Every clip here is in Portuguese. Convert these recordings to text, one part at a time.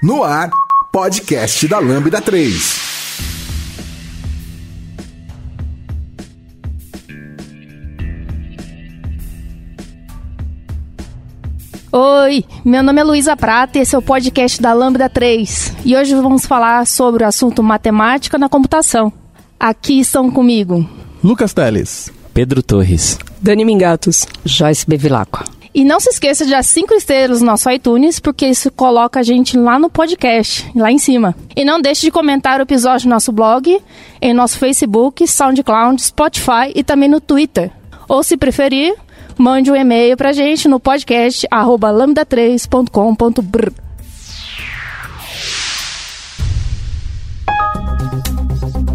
No ar, podcast da Lambda 3. Oi, meu nome é Luísa Prata e esse é o podcast da Lambda 3. E hoje vamos falar sobre o assunto matemática na computação. Aqui estão comigo Lucas Teles, Pedro Torres, Dani Mingatos, Joyce Bevilacqua. E não se esqueça de dar cinco estrelas no nosso iTunes, porque isso coloca a gente lá no podcast, lá em cima. E não deixe de comentar o episódio no nosso blog, em nosso Facebook, SoundCloud, Spotify e também no Twitter. Ou se preferir, mande um e-mail pra gente no podcast arroba lambda3.com.br.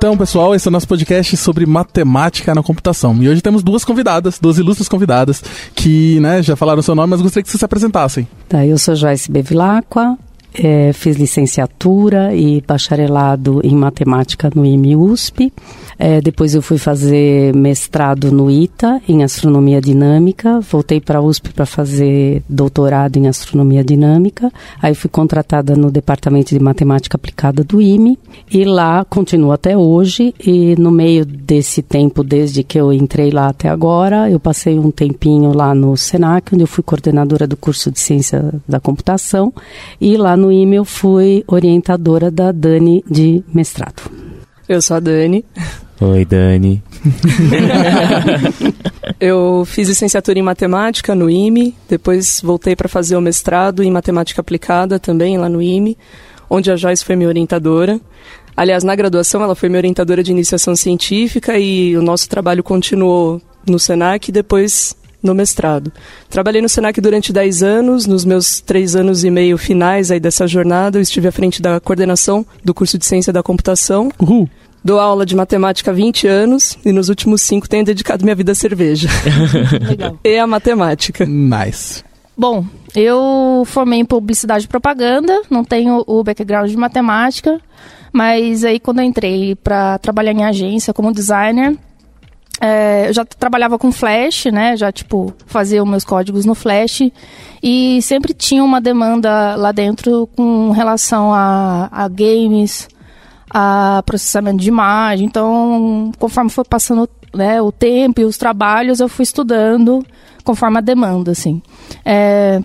Então, pessoal, esse é o nosso podcast sobre matemática na computação. E hoje temos duas convidadas, duas ilustres convidadas, que né, já falaram seu nome, mas gostaria que vocês se apresentassem. Tá, eu sou Joyce Bevilacqua, é, fiz licenciatura e bacharelado em matemática no IME-USP. É, depois eu fui fazer mestrado no ITA, em astronomia dinâmica. Voltei para a USP para fazer doutorado em astronomia dinâmica. Aí fui contratada no departamento de matemática aplicada do IME. E lá continuo até hoje. E no meio desse tempo, desde que eu entrei lá até agora, eu passei um tempinho lá no SENAC, onde eu fui coordenadora do curso de ciência da computação. E lá no IME eu fui orientadora da Dani de mestrado. Eu sou a Dani. Oi, Dani. eu fiz licenciatura em matemática no IME, depois voltei para fazer o mestrado em matemática aplicada também lá no IME, onde a Joyce foi minha orientadora. Aliás, na graduação ela foi minha orientadora de iniciação científica e o nosso trabalho continuou no SENAC e depois no mestrado. Trabalhei no SENAC durante 10 anos, nos meus três anos e meio finais aí dessa jornada, eu estive à frente da coordenação do curso de Ciência da Computação. Uhul. Dou aula de matemática há 20 anos e nos últimos cinco tenho dedicado minha vida à cerveja. Legal. e à matemática. Nice. Bom, eu formei em publicidade e propaganda, não tenho o background de matemática, mas aí quando eu entrei para trabalhar em agência como designer, é, eu já trabalhava com Flash, né? Já, tipo, fazia os meus códigos no Flash. E sempre tinha uma demanda lá dentro com relação a, a games, a processamento de imagem. Então, conforme foi passando né, o tempo e os trabalhos, eu fui estudando conforme a demanda, assim. É,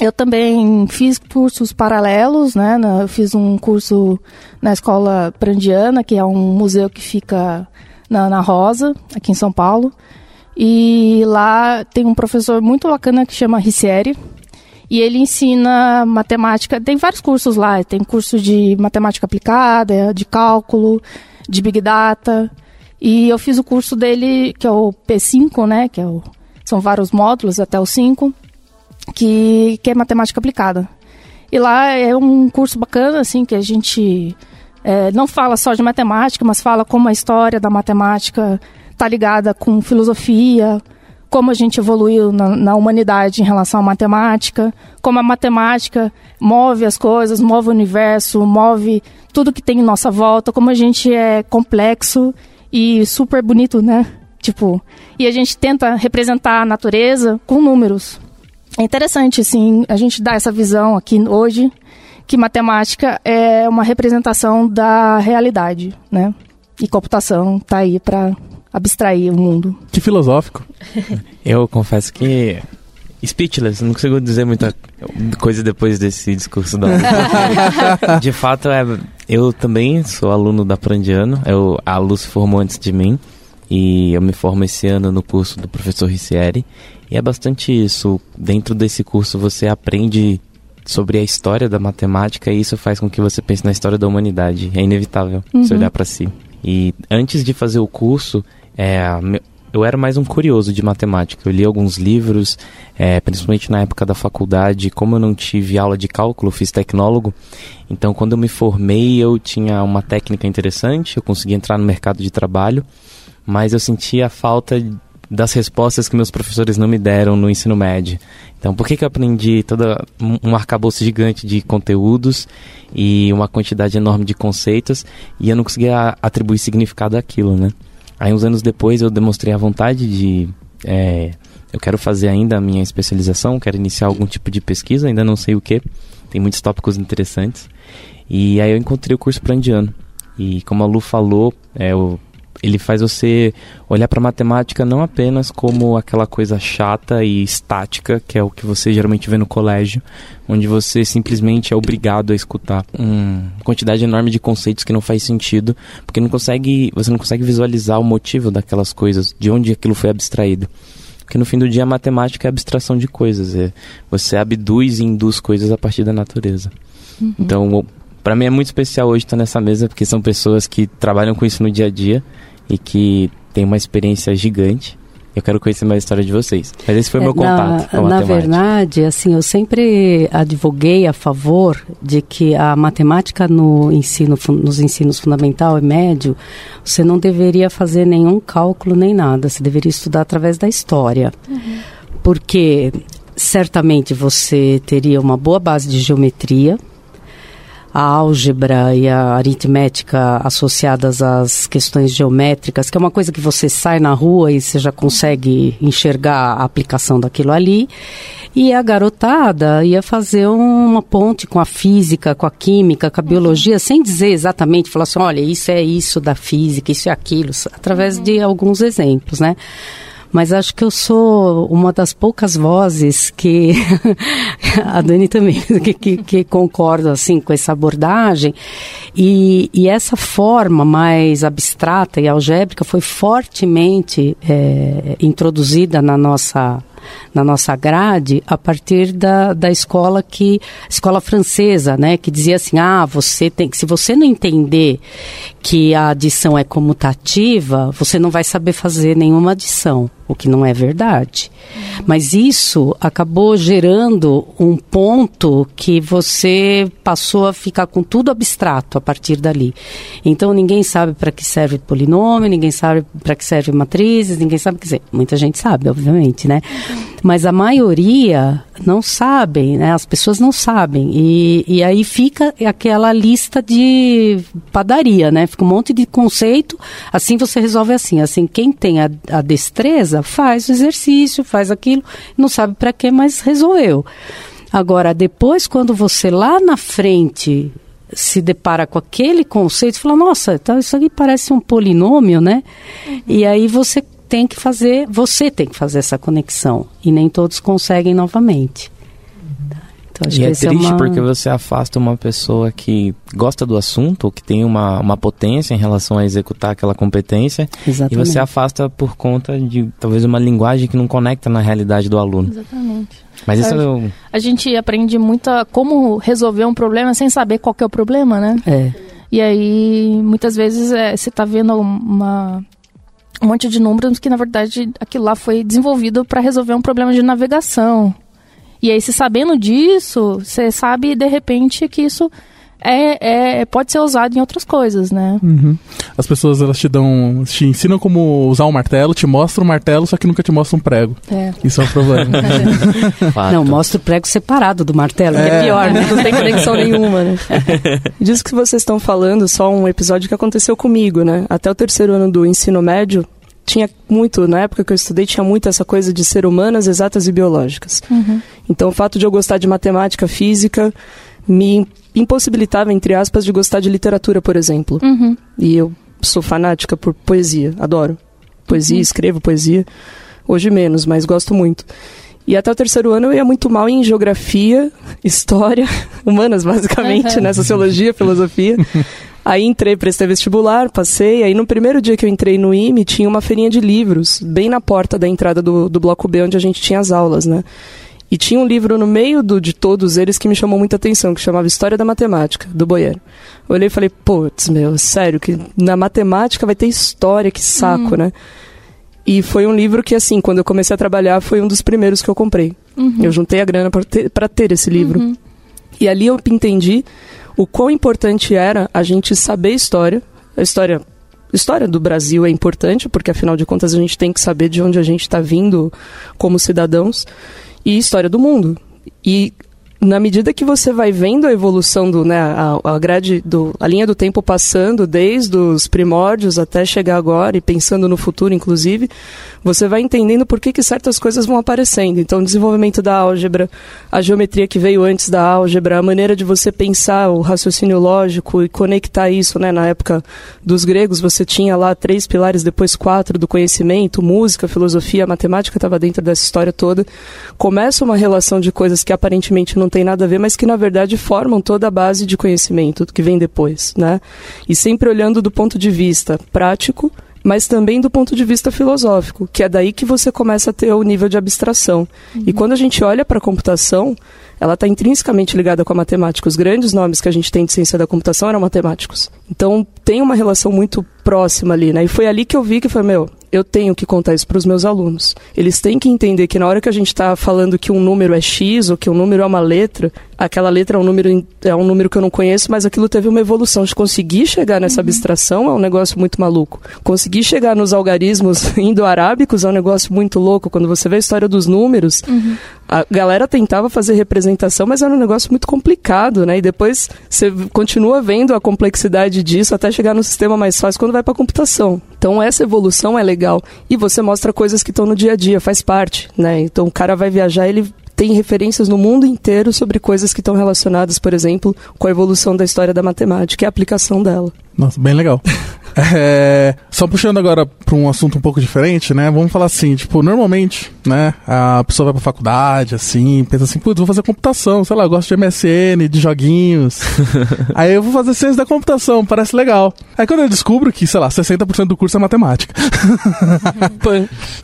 eu também fiz cursos paralelos, né? Eu fiz um curso na Escola Prandiana, que é um museu que fica na, Rosa, aqui em São Paulo. E lá tem um professor muito bacana que chama Ricieri. E ele ensina matemática, tem vários cursos lá, tem curso de matemática aplicada, de cálculo, de Big Data. E eu fiz o curso dele, que é o P5, né, que é o, são vários módulos até o 5, que, que é matemática aplicada. E lá é um curso bacana, assim, que a gente é, não fala só de matemática, mas fala como a história da matemática está ligada com filosofia, como a gente evoluiu na, na, humanidade em relação à matemática, como a matemática move as coisas, move o universo, move tudo que tem em nossa volta, como a gente é complexo e super bonito, né? Tipo, e a gente tenta representar a natureza com números. É interessante, assim, a gente dá essa visão aqui hoje que matemática é uma representação da realidade, né? E computação está aí para abstrair o mundo. Que filosófico. Eu confesso que speechless, não consigo dizer muita coisa depois desse discurso da De fato, é, eu também sou aluno da Prandiano, eu, a Lu se formou antes de mim e eu me formo esse ano no curso do professor Ricieri e é bastante isso. Dentro desse curso você aprende sobre a história da matemática e isso faz com que você pense na história da humanidade. É inevitável uhum. você olhar para si. E antes de fazer o curso, é, eu era mais um curioso de matemática. Eu li alguns livros, é, principalmente na época da faculdade. Como eu não tive aula de cálculo, fiz tecnólogo. Então, quando eu me formei, eu tinha uma técnica interessante, eu consegui entrar no mercado de trabalho, mas eu sentia a falta das respostas que meus professores não me deram no ensino médio. Então, por que, que eu aprendi toda um arcabouço gigante de conteúdos e uma quantidade enorme de conceitos e eu não conseguia atribuir significado àquilo, né? Aí, uns anos depois, eu demonstrei a vontade de. É, eu quero fazer ainda a minha especialização, quero iniciar algum tipo de pesquisa, ainda não sei o que. Tem muitos tópicos interessantes. E aí eu encontrei o curso prandiano. E como a Lu falou, é, eu ele faz você olhar para matemática não apenas como aquela coisa chata e estática, que é o que você geralmente vê no colégio, onde você simplesmente é obrigado a escutar uma quantidade enorme de conceitos que não faz sentido, porque não consegue, você não consegue visualizar o motivo daquelas coisas, de onde aquilo foi abstraído. Porque no fim do dia a matemática é abstração de coisas, é, você abduz e induz coisas a partir da natureza. Uhum. Então, para mim é muito especial hoje estar nessa mesa, porque são pessoas que trabalham com isso no dia a dia e que tem uma experiência gigante. Eu quero conhecer mais a história de vocês. Mas esse foi o meu é, contato na, com a Na verdade, assim, eu sempre advoguei a favor de que a matemática no ensino, nos ensinos fundamental e médio, você não deveria fazer nenhum cálculo nem nada. Você deveria estudar através da história. Uhum. Porque certamente você teria uma boa base de geometria, a álgebra e a aritmética associadas às questões geométricas, que é uma coisa que você sai na rua e você já consegue enxergar a aplicação daquilo ali. E a garotada ia fazer uma ponte com a física, com a química, com a biologia, sem dizer exatamente, falar assim, olha, isso é isso da física, isso é aquilo, através de alguns exemplos, né? Mas acho que eu sou uma das poucas vozes que a Dani também que, que, que, concorda assim com essa abordagem. E, e, essa forma mais abstrata e algébrica foi fortemente é, introduzida na nossa na nossa grade a partir da, da escola que escola francesa, né, que dizia assim: "Ah, você tem se você não entender que a adição é comutativa, você não vai saber fazer nenhuma adição" o que não é verdade. Mas isso acabou gerando um ponto que você passou a ficar com tudo abstrato a partir dali. Então ninguém sabe para que serve polinômio, ninguém sabe para que serve matrizes, ninguém sabe, quer dizer, muita gente sabe, obviamente, né? Mas a maioria não sabem, né? As pessoas não sabem. E, e aí fica aquela lista de padaria, né? Fica um monte de conceito, assim você resolve assim. Assim, quem tem a, a destreza faz o exercício, faz aquilo, não sabe para quê, mas resolveu. Agora, depois, quando você lá na frente se depara com aquele conceito, fala, nossa, então isso aqui parece um polinômio, né? Uhum. E aí você tem que fazer, você tem que fazer essa conexão. E nem todos conseguem novamente. Então, e é, é triste é uma... porque você afasta uma pessoa que gosta do assunto, que tem uma, uma potência em relação a executar aquela competência, Exatamente. e você afasta por conta de talvez uma linguagem que não conecta na realidade do aluno. Exatamente. Mas isso a, eu... a gente aprende muito a como resolver um problema sem saber qual é o problema, né? É. E aí, muitas vezes, é, você está vendo uma um monte de números que na verdade aquilo lá foi desenvolvido para resolver um problema de navegação. E aí, se sabendo disso, você sabe de repente que isso é, é, pode ser usado em outras coisas, né? Uhum. As pessoas elas te dão, te ensinam como usar um martelo, te mostram um martelo, só que nunca te mostram um prego. É. Isso é um problema. Não, mostra o prego separado do martelo, é. que é pior, né? Não tem conexão nenhuma, né? Disso que vocês estão falando, só um episódio que aconteceu comigo, né? Até o terceiro ano do ensino médio, tinha muito, na época que eu estudei, tinha muito essa coisa de ser humanas, exatas e biológicas. Uhum. Então, o fato de eu gostar de matemática, física, me impossibilitava, entre aspas, de gostar de literatura, por exemplo. Uhum. E eu sou fanática por poesia, adoro. Poesia, uhum. escrevo poesia. Hoje menos, mas gosto muito. E até o terceiro ano eu ia muito mal em geografia, história, humanas, basicamente, né? Sociologia, filosofia. Aí entrei, prestei vestibular, passei. Aí no primeiro dia que eu entrei no IME, tinha uma feirinha de livros, bem na porta da entrada do, do bloco B, onde a gente tinha as aulas, né? E tinha um livro no meio do, de todos eles que me chamou muita atenção, que chamava História da Matemática, do Boiero. Eu olhei e falei, putz, meu, sério, que na matemática vai ter história, que saco, hum. né? E foi um livro que, assim, quando eu comecei a trabalhar, foi um dos primeiros que eu comprei. Uhum. Eu juntei a grana para ter, pra ter esse livro. Uhum. E ali eu entendi o quão importante era a gente saber história. A história, história do Brasil é importante, porque afinal de contas a gente tem que saber de onde a gente está vindo como cidadãos. E história do mundo. E na medida que você vai vendo a evolução do, né, a, a grade do, a linha do tempo passando desde os primórdios até chegar agora e pensando no futuro, inclusive, você vai entendendo por que, que certas coisas vão aparecendo. Então, o desenvolvimento da álgebra, a geometria que veio antes da álgebra, a maneira de você pensar o raciocínio lógico e conectar isso, né, na época dos gregos, você tinha lá três pilares, depois quatro do conhecimento, música, filosofia, matemática estava dentro dessa história toda. Começa uma relação de coisas que aparentemente não tem nada a ver, mas que na verdade formam toda a base de conhecimento que vem depois, né? E sempre olhando do ponto de vista prático, mas também do ponto de vista filosófico, que é daí que você começa a ter o nível de abstração. Uhum. E quando a gente olha para a computação, ela está intrinsecamente ligada com a matemática. Os grandes nomes que a gente tem de ciência da computação eram matemáticos. Então tem uma relação muito próxima ali, né? E foi ali que eu vi que foi, meu, eu tenho que contar isso para os meus alunos. Eles têm que entender que na hora que a gente está falando que um número é X ou que um número é uma letra, aquela letra é um número, é um número que eu não conheço, mas aquilo teve uma evolução. De conseguir chegar nessa uhum. abstração é um negócio muito maluco. Conseguir chegar nos algarismos indo-arábicos é um negócio muito louco. Quando você vê a história dos números, uhum. a galera tentava fazer representação, mas era um negócio muito complicado, né? E depois você continua vendo a complexidade disso até chegar no sistema mais fácil quando vai para a computação. Então essa evolução é legal legal. E você mostra coisas que estão no dia a dia, faz parte, né? Então o cara vai viajar, ele tem referências no mundo inteiro sobre coisas que estão relacionadas, por exemplo, com a evolução da história da matemática e a aplicação dela. Nossa, bem legal. É, só puxando agora para um assunto um pouco diferente, né? Vamos falar assim, tipo, normalmente, né? A pessoa vai pra faculdade, assim, pensa assim, putz, vou fazer computação, sei lá, eu gosto de MSN, de joguinhos. aí eu vou fazer ciência da computação, parece legal. Aí quando eu descubro que, sei lá, 60% do curso é matemática.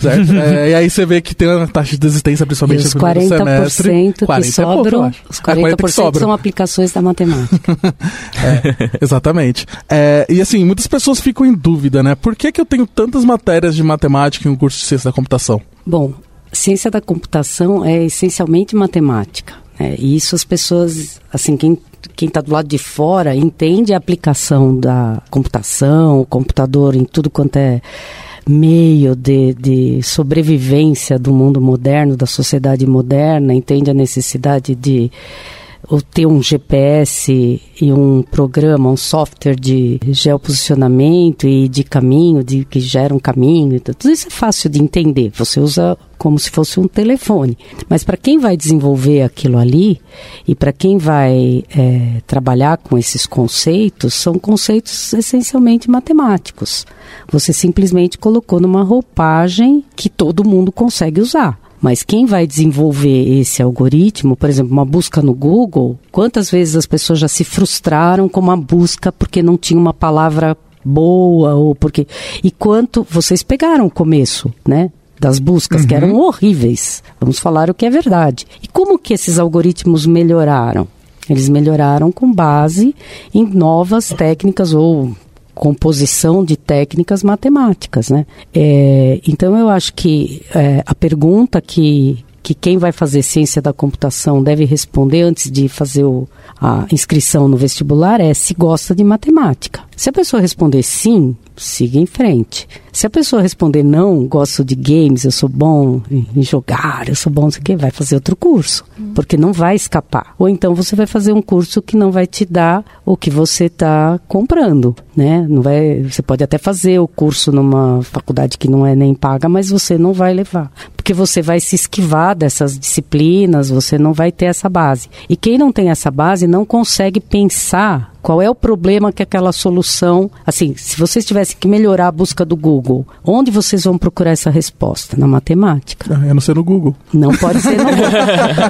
certo? É, e aí você vê que tem uma taxa de desistência, principalmente no primeiro semestre. 40% que sobram, é os 40%, é, 40 são aplicações da matemática. é, exatamente. É, e assim, muitas pessoas ficam em dúvida, né? Por que, que eu tenho tantas matérias de matemática em um curso de ciência da computação? Bom, ciência da computação é essencialmente matemática. Né? E isso as pessoas, assim, quem quem está do lado de fora entende a aplicação da computação, o computador em tudo quanto é meio de, de sobrevivência do mundo moderno, da sociedade moderna, entende a necessidade de ou ter um GPS e um programa, um software de geoposicionamento e de caminho, de que gera um caminho, tudo isso é fácil de entender. Você usa como se fosse um telefone. Mas para quem vai desenvolver aquilo ali e para quem vai é, trabalhar com esses conceitos, são conceitos essencialmente matemáticos. Você simplesmente colocou numa roupagem que todo mundo consegue usar. Mas quem vai desenvolver esse algoritmo, por exemplo, uma busca no Google, quantas vezes as pessoas já se frustraram com uma busca porque não tinha uma palavra boa ou porque e quanto vocês pegaram o começo, né? Das buscas uhum. que eram horríveis. Vamos falar o que é verdade. E como que esses algoritmos melhoraram? Eles melhoraram com base em novas técnicas ou composição de técnicas matemáticas, né? É, então eu acho que é, a pergunta que que quem vai fazer ciência da computação deve responder antes de fazer o, a inscrição no vestibular é se gosta de matemática. Se a pessoa responder sim, siga em frente. Se a pessoa responder não, gosto de games, eu sou bom em jogar, eu sou bom, sei o quê, vai fazer outro curso, porque não vai escapar. Ou então você vai fazer um curso que não vai te dar o que você está comprando, né? Não vai, você pode até fazer o curso numa faculdade que não é nem paga, mas você não vai levar, porque você vai se esquivar dessas disciplinas, você não vai ter essa base. E quem não tem essa base não consegue pensar qual é o problema que aquela solução. Assim, se vocês tivessem que melhorar a busca do Google, onde vocês vão procurar essa resposta? Na matemática. Eu não sei no Google. Não pode ser no Google.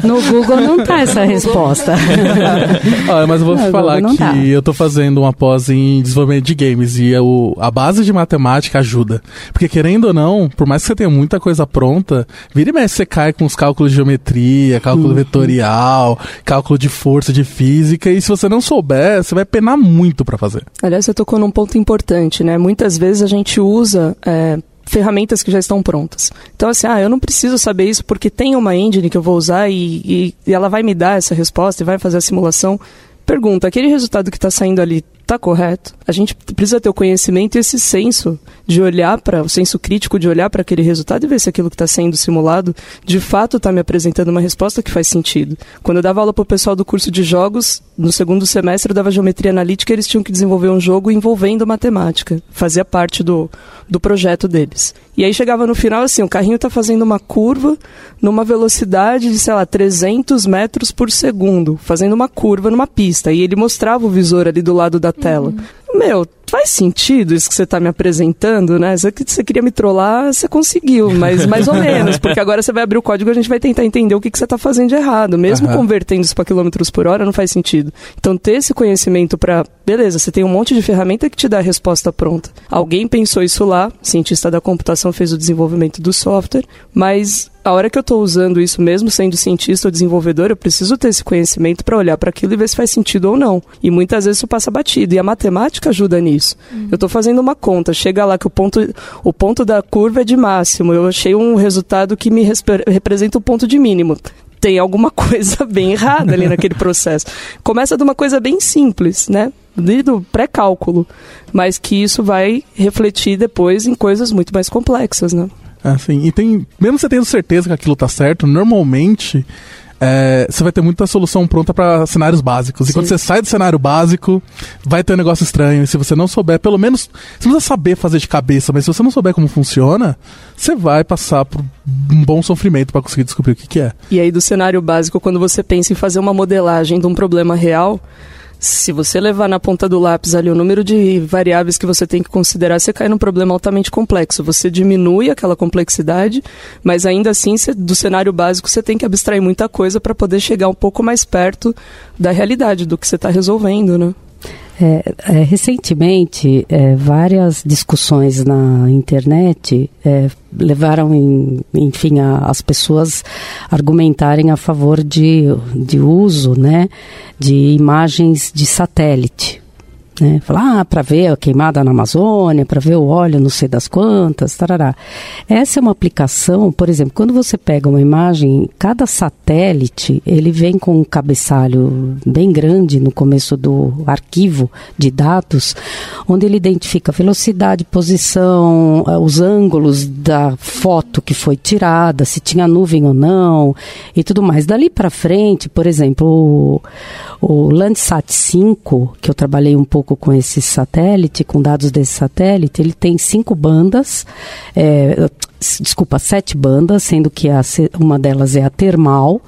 no Google não está essa resposta. ah, mas eu vou não, falar que tá. eu estou fazendo uma pós em desenvolvimento de games e eu, a base de matemática ajuda. Porque querendo ou não, por mais que você tenha muita coisa pronta, vira e mexe você cai com os cálculos de geometria, cálculo uhum. vetorial, cálculo de força, de física, e se você não souber, você vai penar muito para fazer. Aliás, você tocou num ponto importante, né? Muitas vezes a gente usa é, ferramentas que já estão prontas. Então, assim, ah, eu não preciso saber isso porque tem uma engine que eu vou usar e, e, e ela vai me dar essa resposta e vai fazer a simulação. Pergunta, aquele resultado que está saindo ali está correto? A gente precisa ter o conhecimento e esse senso de olhar para, o senso crítico de olhar para aquele resultado e ver se aquilo que está sendo simulado de fato está me apresentando uma resposta que faz sentido. Quando eu dava aula para o pessoal do curso de jogos, no segundo semestre eu dava geometria analítica, eles tinham que desenvolver um jogo envolvendo matemática. Fazia parte do, do projeto deles. E aí chegava no final assim, o carrinho está fazendo uma curva numa velocidade de, sei lá, 300 metros por segundo, fazendo uma curva numa pista. E ele mostrava o visor ali do lado da tela. Uhum. Meu, faz sentido isso que você está me apresentando, né? Você, você queria me trollar, você conseguiu, mas mais ou menos, porque agora você vai abrir o código e a gente vai tentar entender o que, que você está fazendo de errado. Mesmo uhum. convertendo isso para quilômetros por hora, não faz sentido. Então, ter esse conhecimento para. Beleza, você tem um monte de ferramenta que te dá a resposta pronta. Alguém pensou isso lá, cientista da computação fez o desenvolvimento do software, mas a hora que eu estou usando isso, mesmo sendo cientista ou desenvolvedor, eu preciso ter esse conhecimento para olhar para aquilo e ver se faz sentido ou não. E muitas vezes isso passa batido. E a matemática ajuda nisso. Uhum. Eu estou fazendo uma conta, chega lá que o ponto, o ponto da curva é de máximo. Eu achei um resultado que me representa o ponto de mínimo tem alguma coisa bem errada ali naquele processo. Começa de uma coisa bem simples, né? Do pré-cálculo, mas que isso vai refletir depois em coisas muito mais complexas, né? Assim, e tem. Mesmo você tendo certeza que aquilo tá certo, normalmente. É, você vai ter muita solução pronta para cenários básicos. Sim. E quando você sai do cenário básico, vai ter um negócio estranho. E se você não souber, pelo menos. Você não precisa saber fazer de cabeça, mas se você não souber como funciona, você vai passar por um bom sofrimento para conseguir descobrir o que, que é. E aí, do cenário básico, quando você pensa em fazer uma modelagem de um problema real se você levar na ponta do lápis ali o número de variáveis que você tem que considerar, você cai num problema altamente complexo. Você diminui aquela complexidade, mas ainda assim, você, do cenário básico, você tem que abstrair muita coisa para poder chegar um pouco mais perto da realidade, do que você está resolvendo, né? É, é, recentemente, é, várias discussões na internet é, levaram, em, enfim, a, as pessoas argumentarem a favor de, de uso né, de imagens de satélite. Né? Falar, ah, para ver a queimada na Amazônia, para ver o óleo não sei das quantas, tarará. Essa é uma aplicação, por exemplo, quando você pega uma imagem, cada satélite, ele vem com um cabeçalho bem grande no começo do arquivo de dados, onde ele identifica velocidade, posição, eh, os ângulos da foto que foi tirada, se tinha nuvem ou não, e tudo mais. Dali para frente, por exemplo, o, o Landsat 5, que eu trabalhei um pouco com esse satélite, com dados desse satélite, ele tem cinco bandas, é, desculpa, sete bandas, sendo que a, uma delas é a termal,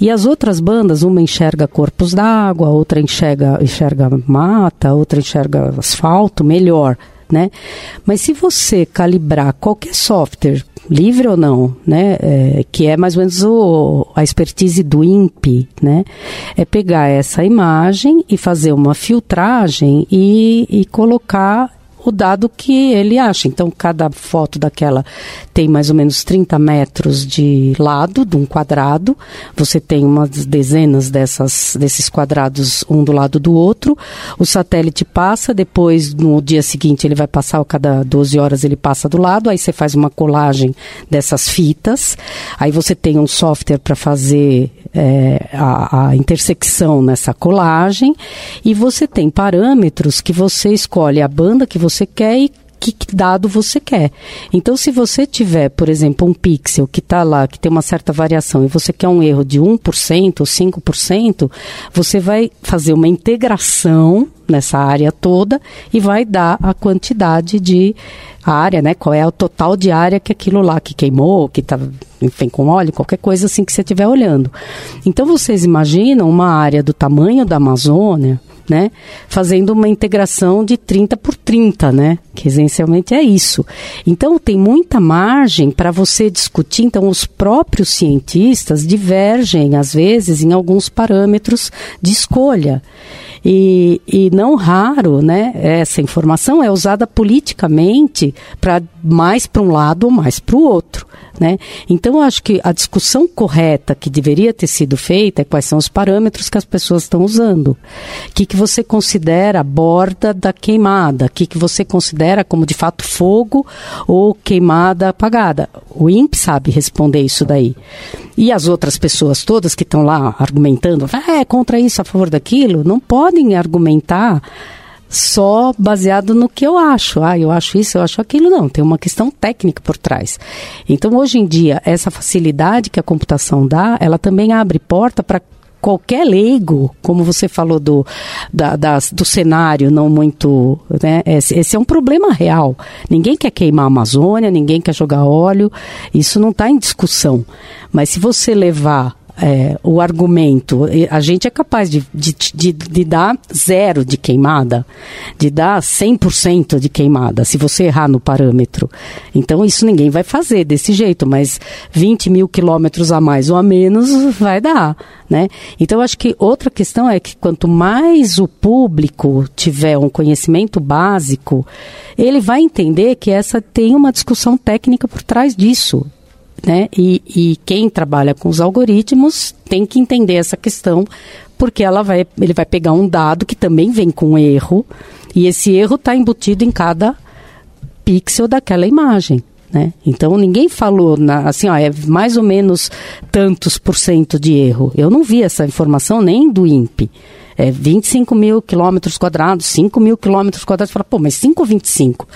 e as outras bandas, uma enxerga corpos d'água, outra enxerga, enxerga mata, outra enxerga asfalto, melhor. Né? Mas se você calibrar qualquer software livre ou não, né? É, que é mais ou menos o, a expertise do INPE, né? É pegar essa imagem e fazer uma filtragem e, e colocar o dado que ele acha. Então, cada foto daquela tem mais ou menos 30 metros de lado, de um quadrado. Você tem umas dezenas dessas, desses quadrados, um do lado do outro. O satélite passa, depois, no dia seguinte, ele vai passar, cada 12 horas ele passa do lado. Aí você faz uma colagem dessas fitas. Aí você tem um software para fazer é, a, a intersecção nessa colagem. E você tem parâmetros que você escolhe a banda que você quer e que dado você quer. Então, se você tiver, por exemplo, um pixel que está lá, que tem uma certa variação, e você quer um erro de 1% ou 5%, você vai fazer uma integração nessa área toda e vai dar a quantidade de área, né? Qual é o total de área que aquilo lá que queimou, que está, enfim, com óleo, qualquer coisa assim que você estiver olhando. Então, vocês imaginam uma área do tamanho da Amazônia, né? Fazendo uma integração de 30 por 30, né? Que essencialmente é isso. Então tem muita margem para você discutir. Então os próprios cientistas divergem às vezes em alguns parâmetros de escolha. E, e não raro, né, essa informação é usada politicamente para mais para um lado ou mais para o outro. Né? Então, acho que a discussão correta que deveria ter sido feita é quais são os parâmetros que as pessoas estão usando. O que, que você considera borda da queimada? O que, que você considera como de fato fogo ou queimada apagada? O INPE sabe responder isso daí. E as outras pessoas todas que estão lá argumentando, ah, é contra isso, a favor daquilo, não podem argumentar só baseado no que eu acho. Ah, eu acho isso, eu acho aquilo. Não, tem uma questão técnica por trás. Então, hoje em dia, essa facilidade que a computação dá, ela também abre porta para qualquer leigo, como você falou do, da, das, do cenário não muito. Né, esse, esse, é um problema real. Ninguém quer queimar a Amazônia, ninguém quer jogar óleo, isso não está em discussão. Mas se você levar é, o argumento, a gente é capaz de, de, de, de, dar zero de queimada, de dar 100% de queimada, se você errar no parâmetro. Então, isso ninguém vai fazer desse jeito, mas 20 mil quilômetros a mais ou a menos vai dar. Né? Então, acho que outra questão é que quanto mais o público tiver um conhecimento básico, ele vai entender que essa tem uma discussão técnica por trás disso né? E, e quem trabalha com os algoritmos tem que entender essa questão, porque ela vai, ele vai pegar um dado que também vem com erro, e esse erro está embutido em cada pixel daquela imagem. Né? Então ninguém falou na, assim, ó, é mais ou menos tantos por cento de erro. Eu não vi essa informação nem do INPE. É 25 mil quilômetros quadrados, 5 mil quilômetros quadrados. Fala, pô, mas 5,25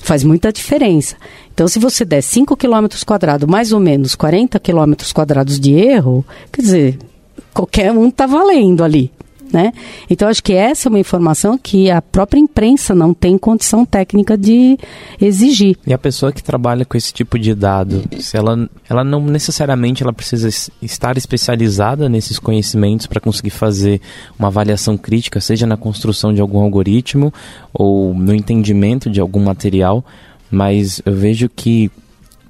faz muita diferença. Então, se você der 5 km quadrados, mais ou menos 40 km quadrados de erro, quer dizer, qualquer um está valendo ali. Né? Então, acho que essa é uma informação que a própria imprensa não tem condição técnica de exigir. E a pessoa que trabalha com esse tipo de dado, se ela, ela não necessariamente ela precisa estar especializada nesses conhecimentos para conseguir fazer uma avaliação crítica, seja na construção de algum algoritmo ou no entendimento de algum material, mas eu vejo que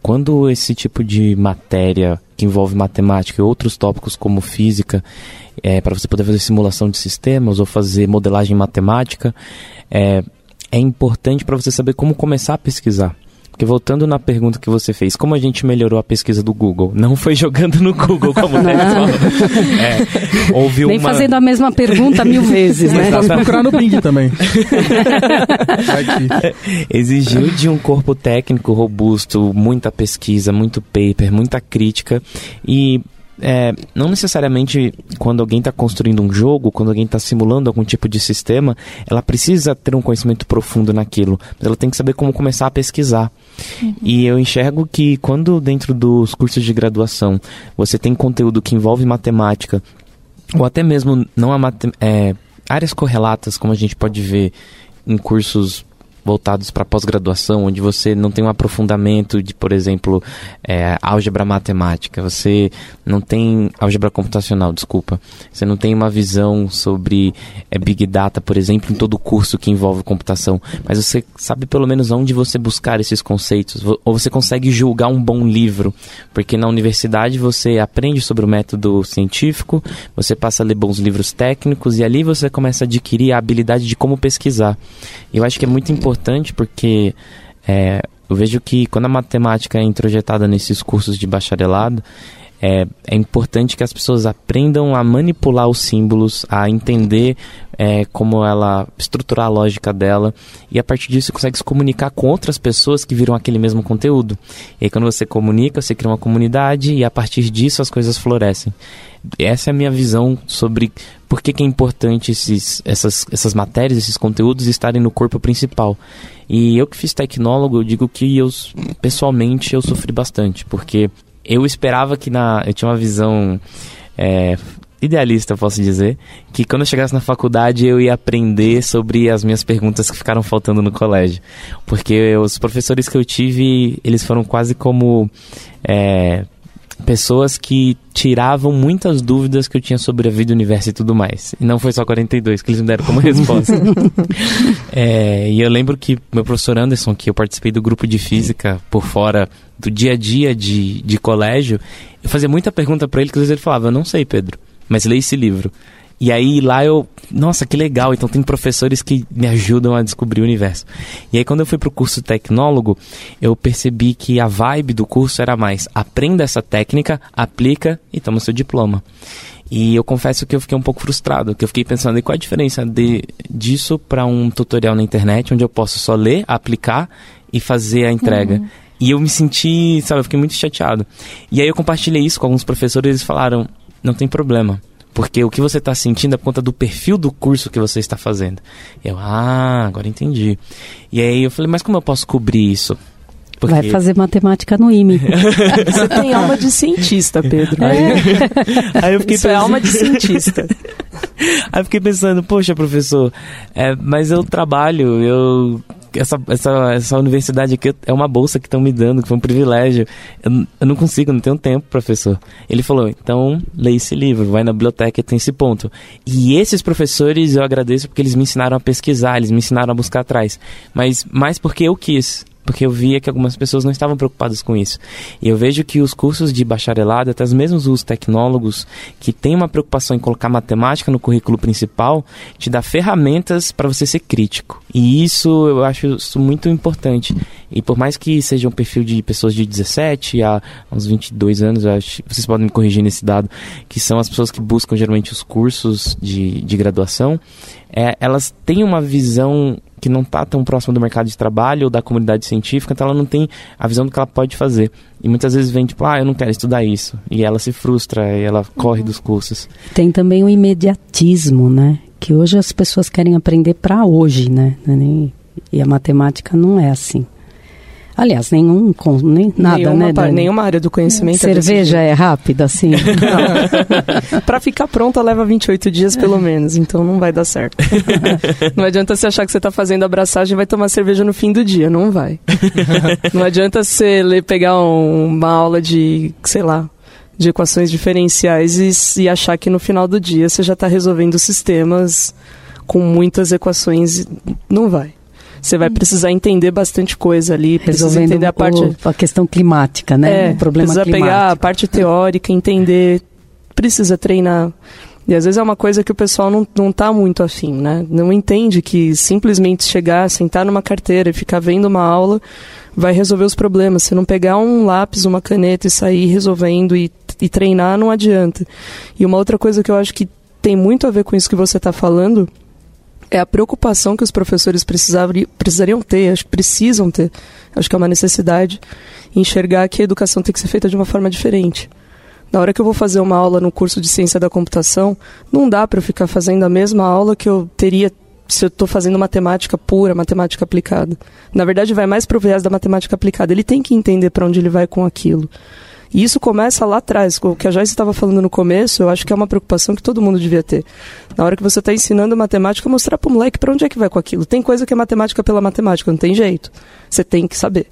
quando esse tipo de matéria que envolve matemática e outros tópicos como física, é, para você poder fazer simulação de sistemas ou fazer modelagem matemática, é, é importante para você saber como começar a pesquisar. Porque voltando na pergunta que você fez, como a gente melhorou a pesquisa do Google? Não foi jogando no Google, como o Neto falou. É, houve Nem uma... fazendo a mesma pergunta mil vezes, né? Pode procurar no Bing também. Exigiu de um corpo técnico robusto, muita pesquisa, muito paper, muita crítica e é, não necessariamente quando alguém está construindo um jogo, quando alguém está simulando algum tipo de sistema, ela precisa ter um conhecimento profundo naquilo, mas ela tem que saber como começar a pesquisar. Uhum. E eu enxergo que quando dentro dos cursos de graduação você tem conteúdo que envolve matemática, ou até mesmo não a é, áreas correlatas, como a gente pode ver em cursos voltados para pós-graduação, onde você não tem um aprofundamento de, por exemplo, é, álgebra matemática, você não tem álgebra computacional, desculpa, você não tem uma visão sobre é, big data, por exemplo, em todo o curso que envolve computação, mas você sabe pelo menos onde você buscar esses conceitos, ou você consegue julgar um bom livro, porque na universidade você aprende sobre o método científico, você passa a ler bons livros técnicos e ali você começa a adquirir a habilidade de como pesquisar. Eu acho que é muito importante importante porque é, eu vejo que quando a matemática é introjetada nesses cursos de bacharelado, é, é, importante que as pessoas aprendam a manipular os símbolos, a entender é, como ela estruturar a lógica dela e a partir disso você consegue se comunicar com outras pessoas que viram aquele mesmo conteúdo. E aí, quando você comunica, você cria uma comunidade e a partir disso as coisas florescem. Essa é a minha visão sobre por que, que é importante esses, essas, essas matérias, esses conteúdos estarem no corpo principal. E eu que fiz tecnólogo, eu digo que eu, pessoalmente, eu sofri bastante, porque eu esperava que na... Eu tinha uma visão... É, idealista, posso dizer, que quando eu chegasse na faculdade eu ia aprender sobre as minhas perguntas que ficaram faltando no colégio. Porque os professores que eu tive, eles foram quase como é, pessoas que tiravam muitas dúvidas que eu tinha sobre a vida, o universo e tudo mais. E não foi só 42 que eles me deram como resposta. é, e eu lembro que meu professor Anderson, que eu participei do grupo de física por fora do dia a dia de, de colégio, eu fazia muita pergunta para ele que às vezes ele falava, eu não sei, Pedro, mas leia esse livro. E aí lá eu, nossa, que legal. Então tem professores que me ajudam a descobrir o universo. E aí quando eu fui pro curso tecnólogo, eu percebi que a vibe do curso era mais aprenda essa técnica, aplica e toma seu diploma. E eu confesso que eu fiquei um pouco frustrado, que eu fiquei pensando, e qual a diferença de, disso para um tutorial na internet, onde eu posso só ler, aplicar e fazer a entrega. Uhum. E eu me senti, sabe, eu fiquei muito chateado. E aí eu compartilhei isso com alguns professores e eles falaram, não tem problema. Porque o que você está sentindo é por conta do perfil do curso que você está fazendo. Eu, ah, agora entendi. E aí eu falei, mas como eu posso cobrir isso? Porque... Vai fazer matemática no IME. Você tem alma de cientista, Pedro. É. Aí, aí eu fiquei Isso é pensando... é alma de cientista. aí eu fiquei pensando, poxa, professor, é, mas eu trabalho, eu essa, essa, essa universidade aqui é uma bolsa que estão me dando, que foi um privilégio. Eu, eu, não consigo, não tenho tempo, professor. Ele falou, então leia esse livro, vai na biblioteca e tem esse ponto. E esses professores eu agradeço porque eles me ensinaram a pesquisar, eles me ensinaram a buscar atrás. Mas mais porque eu quis porque eu via que algumas pessoas não estavam preocupadas com isso. E eu vejo que os cursos de bacharelado, até mesmo os tecnólogos, que têm uma preocupação em colocar matemática no currículo principal, te dá ferramentas para você ser crítico. E isso eu acho isso muito importante. E por mais que seja um perfil de pessoas de 17 a uns 22 anos, acho, vocês podem me corrigir nesse dado, que são as pessoas que buscam geralmente os cursos de, de graduação, é, elas têm uma visão que não está tão próxima do mercado de trabalho ou da comunidade científica, então ela não tem a visão do que ela pode fazer. E muitas vezes vem tipo, ah, eu não quero estudar isso. E ela se frustra e ela corre dos cursos. Tem também o imediatismo, né? Que hoje as pessoas querem aprender para hoje, né? E a matemática não é assim. Aliás, nenhum, nem nada, nenhuma, né? nenhuma área do conhecimento. É Cerveja é, é rápida, assim? Para ficar pronta leva 28 dias pelo menos, então não vai dar certo. não adianta você achar que você está fazendo abraçagem e vai tomar cerveja no fim do dia, não vai. não adianta você ler, pegar um, uma aula de, sei lá, de equações diferenciais e, e achar que no final do dia você já está resolvendo sistemas com muitas equações. Não vai. Você vai precisar entender bastante coisa ali, precisa entender a parte o, a questão climática, né? É, o problema precisa climático. pegar a parte teórica, entender, precisa treinar. E às vezes é uma coisa que o pessoal não, não tá muito afim, né? Não entende que simplesmente chegar, sentar numa carteira e ficar vendo uma aula vai resolver os problemas. Se não pegar um lápis, uma caneta e sair resolvendo e, e treinar, não adianta. E uma outra coisa que eu acho que tem muito a ver com isso que você está falando é a preocupação que os professores precisariam ter, acho precisam ter, acho que é uma necessidade, enxergar que a educação tem que ser feita de uma forma diferente. Na hora que eu vou fazer uma aula no curso de ciência da computação, não dá para eu ficar fazendo a mesma aula que eu teria se eu estou fazendo matemática pura, matemática aplicada. Na verdade, vai mais para o viés da matemática aplicada. Ele tem que entender para onde ele vai com aquilo. E isso começa lá atrás. O que a Joyce estava falando no começo, eu acho que é uma preocupação que todo mundo devia ter. Na hora que você está ensinando matemática, mostrar para o moleque para onde é que vai com aquilo. Tem coisa que é matemática pela matemática, não tem jeito. Você tem que saber.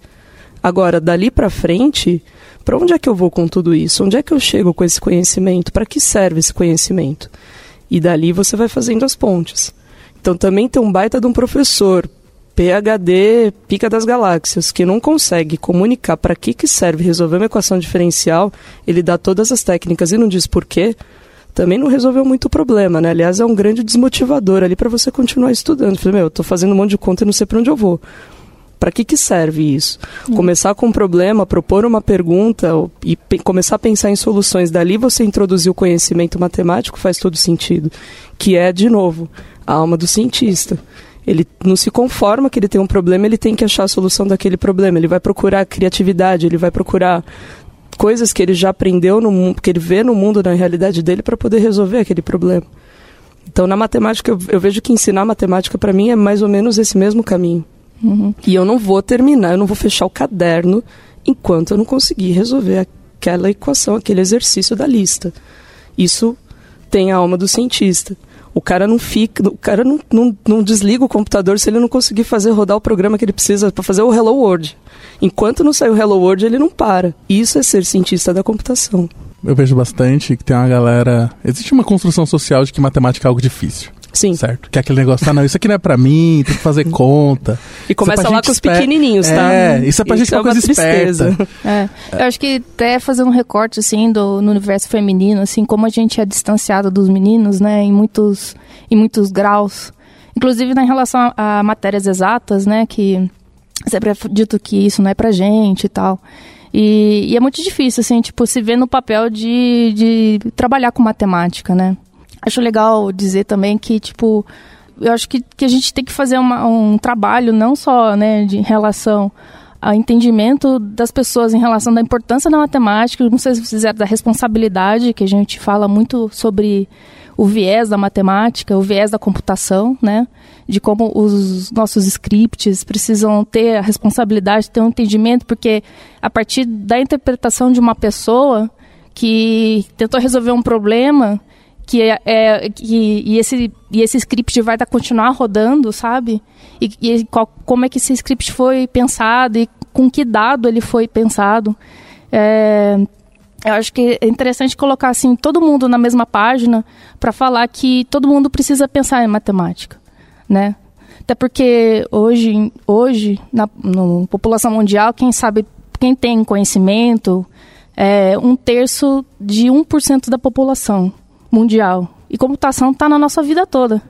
Agora, dali para frente, para onde é que eu vou com tudo isso? Onde é que eu chego com esse conhecimento? Para que serve esse conhecimento? E dali você vai fazendo as pontes. Então também tem um baita de um professor PHD Pica das Galáxias, que não consegue comunicar para que, que serve resolver uma equação diferencial, ele dá todas as técnicas e não diz por quê, também não resolveu muito o problema, né? Aliás, é um grande desmotivador ali para você continuar estudando. Falei, meu, eu estou fazendo um monte de conta e não sei para onde eu vou. Para que, que serve isso? Hum. Começar com um problema, propor uma pergunta e começar a pensar em soluções. Dali você introduzir o conhecimento matemático faz todo sentido. Que é, de novo, a alma do cientista. Ele não se conforma que ele tem um problema, ele tem que achar a solução daquele problema. Ele vai procurar criatividade, ele vai procurar coisas que ele já aprendeu no mundo, que ele vê no mundo, na realidade dele, para poder resolver aquele problema. Então, na matemática, eu, eu vejo que ensinar matemática para mim é mais ou menos esse mesmo caminho. Uhum. E eu não vou terminar, eu não vou fechar o caderno enquanto eu não conseguir resolver aquela equação, aquele exercício da lista. Isso tem a alma do cientista. O cara não fica, o cara não, não, não desliga o computador se ele não conseguir fazer rodar o programa que ele precisa para fazer o Hello World. Enquanto não sair o Hello World, ele não para. Isso é ser cientista da computação. Eu vejo bastante que tem uma galera. Existe uma construção social de que matemática é algo difícil. Sim. Certo? Que é aquele negócio, ah, não, isso aqui não é pra mim, tem que fazer conta. E começa Isso é lá com os pequenininhos, tá? É, isso é pra gente uma coisa esperta. É, eu acho que até fazer um recorte assim do no universo feminino, assim como a gente é distanciado dos meninos, né, em muitos em muitos graus, inclusive na relação a, a matérias exatas, né, que sempre é dito que isso não é pra gente e tal. E, e é muito difícil, assim, tipo, se ver no papel de, de trabalhar com matemática, né? Acho legal dizer também que, tipo, eu acho que, que a gente tem que fazer uma- um trabalho não só, né, de em relação ao entendimento das pessoas em relação da importância da matemática, não sei se fizeram da responsabilidade, que a gente fala muito sobre o viés da matemática, o viés da computação, né? De como os nossos scripts precisam ter a responsabilidade, ter um entendimento, porque a partir da interpretação de uma pessoa que tentou resolver um problema, que é, é- que, e esse e esse script vai dar, continuar rodando, sabe? E, e qual- como é que esse script foi pensado e com que dado ele foi pensado? É, eu acho que é interessante colocar assim todo mundo na mesma página para falar que todo mundo precisa pensar em matemática, né? Até porque hoje, hoje na população mundial, quem sabe, quem tem conhecimento é um terço de 1% da população mundial. E computação está na nossa vida toda,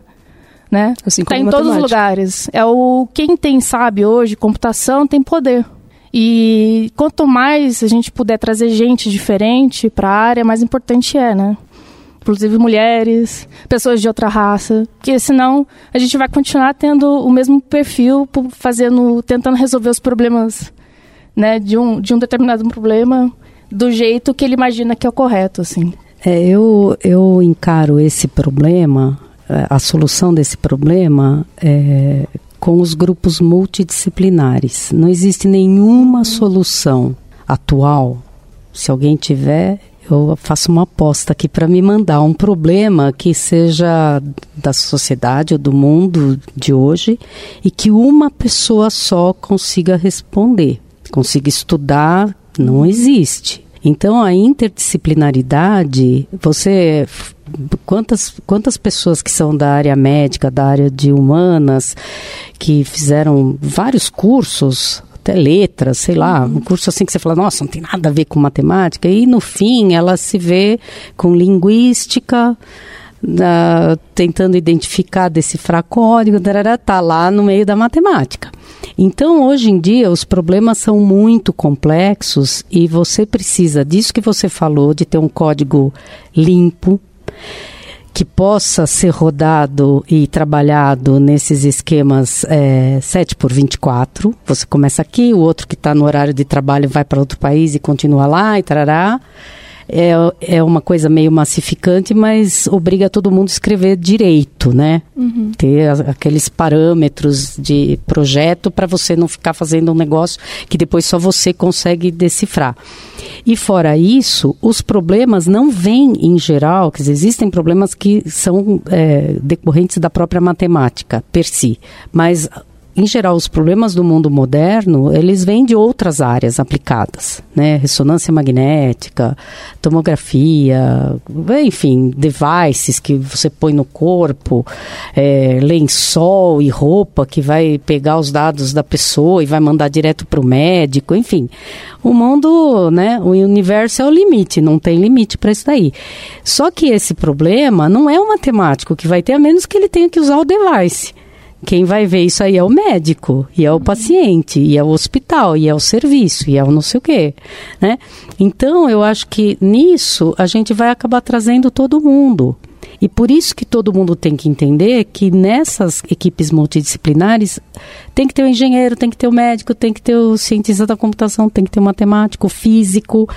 né? Assim Está como em todos os matemática. lugares. É o quem tem sabe hoje computação tem poder. E quanto mais a gente puder trazer gente diferente para a área, mais importante é, né? Inclusive mulheres, pessoas de outra raça, porque senão a gente vai continuar tendo o mesmo perfil, fazendo, tentando resolver os problemas, né, de um, de um determinado problema do jeito que ele imagina que é o correto, assim. É, eu, eu encaro esse problema, eh, a solução desse problema, é, com os grupos multidisciplinares. Não existe nenhuma solução atual. Se alguém tiver, eu faço uma aposta aqui para me mandar um problema que seja da sociedade ou do mundo de hoje e que uma pessoa só consiga responder, consiga estudar, não existe. Então a interdisciplinaridade, você quantas quantas pessoas que são da área médica, da área de humanas, que fizeram vários cursos, até letras, sei lá, um curso assim que você fala, nossa, não tem nada a ver com matemática, e no fim ela se vê com linguística, da- tentando identificar, decifrar código, tarará, tá lá no meio da matemática. Então, hoje em dia, os problemas são muito complexos e você precisa disso que você falou, de ter um código limpo, que possa ser rodado e trabalhado nesses esquemas é, 7 por 24. Você começa aqui, o outro que está no horário de trabalho vai para outro país e continua lá e tarará. É, é uma coisa meio massificante, mas obriga todo mundo a escrever direito, né? Ter a- aqueles parâmetros de projeto para você não ficar fazendo um negócio que depois só você consegue decifrar. E fora isso, os problemas não vêm em geral, quer dizer, existem problemas que são é, decorrentes da própria matemática per si, mas em geral, os problemas do mundo moderno, eles vêm de outras áreas aplicadas, né? Ressonância magnética, tomografia, enfim, devices que você põe no corpo, é, lençol e roupa que vai pegar os dados da pessoa e vai mandar direto para o médico, enfim. O mundo, né? O universo é o limite, não tem limite para isso daí. Só que esse problema não é o matemático que vai ter, a menos que ele tenha que usar o device. Quem vai ver isso aí é o médico, e é o paciente, e é o hospital, e é o serviço, e é o não sei o quê, né? Então, eu acho que nisso a gente vai acabar trazendo todo mundo. E por isso que todo mundo tem que entender que nessas equipes multidisciplinares tem que ter o engenheiro, tem que ter o médico, tem que ter o cientista da computação, tem que ter o matemático, o físico,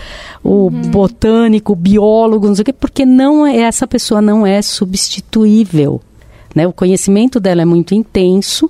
o botânico, o biólogo, não sei o quê, porque não é, essa pessoa não é substituível. Né? O conhecimento dela é muito intenso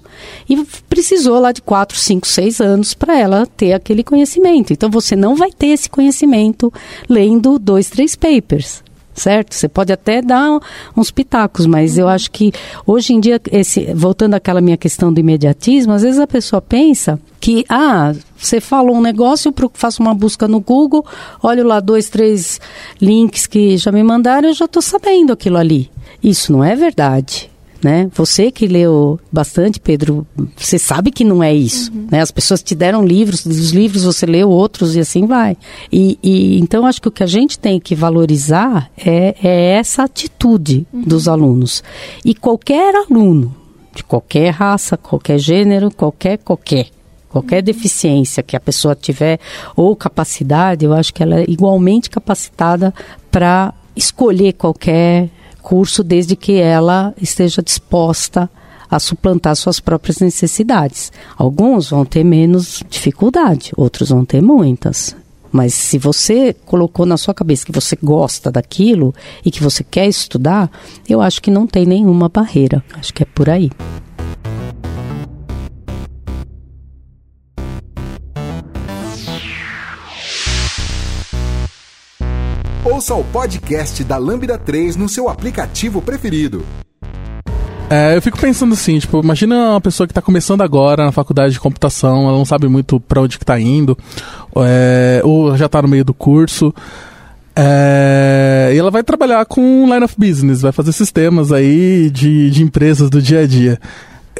e precisou lá de 4, 5, 6 anos para ela ter aquele conhecimento. Então você não vai ter esse conhecimento lendo dois, três papers. Certo? Você pode até dar uns pitacos, mas eu acho que hoje em dia, esse, voltando àquela minha questão do imediatismo, às vezes a pessoa pensa que, ah, você falou um negócio, eu faço uma busca no Google, olho lá dois, três links que já me mandaram, eu já estou sabendo aquilo ali. Isso não é verdade. Né? Você que leu bastante, Pedro, você sabe que não é isso, uhum. né? As pessoas te deram livros, dos livros você leu outros e assim vai. E, e então acho que o que a gente tem que valorizar é, é essa atitude uhum. dos alunos. E qualquer aluno, de qualquer raça, qualquer gênero, qualquer qualquer qualquer uhum. deficiência que a pessoa tiver ou capacidade, eu acho que ela é igualmente capacitada para escolher qualquer curso desde que ela esteja disposta a suplantar suas próprias necessidades. Alguns vão ter menos dificuldade, outros vão ter muitas. Mas se você colocou na sua cabeça que você gosta daquilo e que você quer estudar, eu acho que não tem nenhuma barreira. Acho que é por aí. Ouça o podcast da Lambda 3 no seu aplicativo preferido. É, eu fico pensando assim, tipo, imagina uma pessoa que está começando agora na faculdade de computação, ela não sabe muito para onde que tá indo, é, ou já está no meio do curso. É, e ela vai trabalhar com line of business, vai fazer sistemas aí de, de empresas do dia a dia.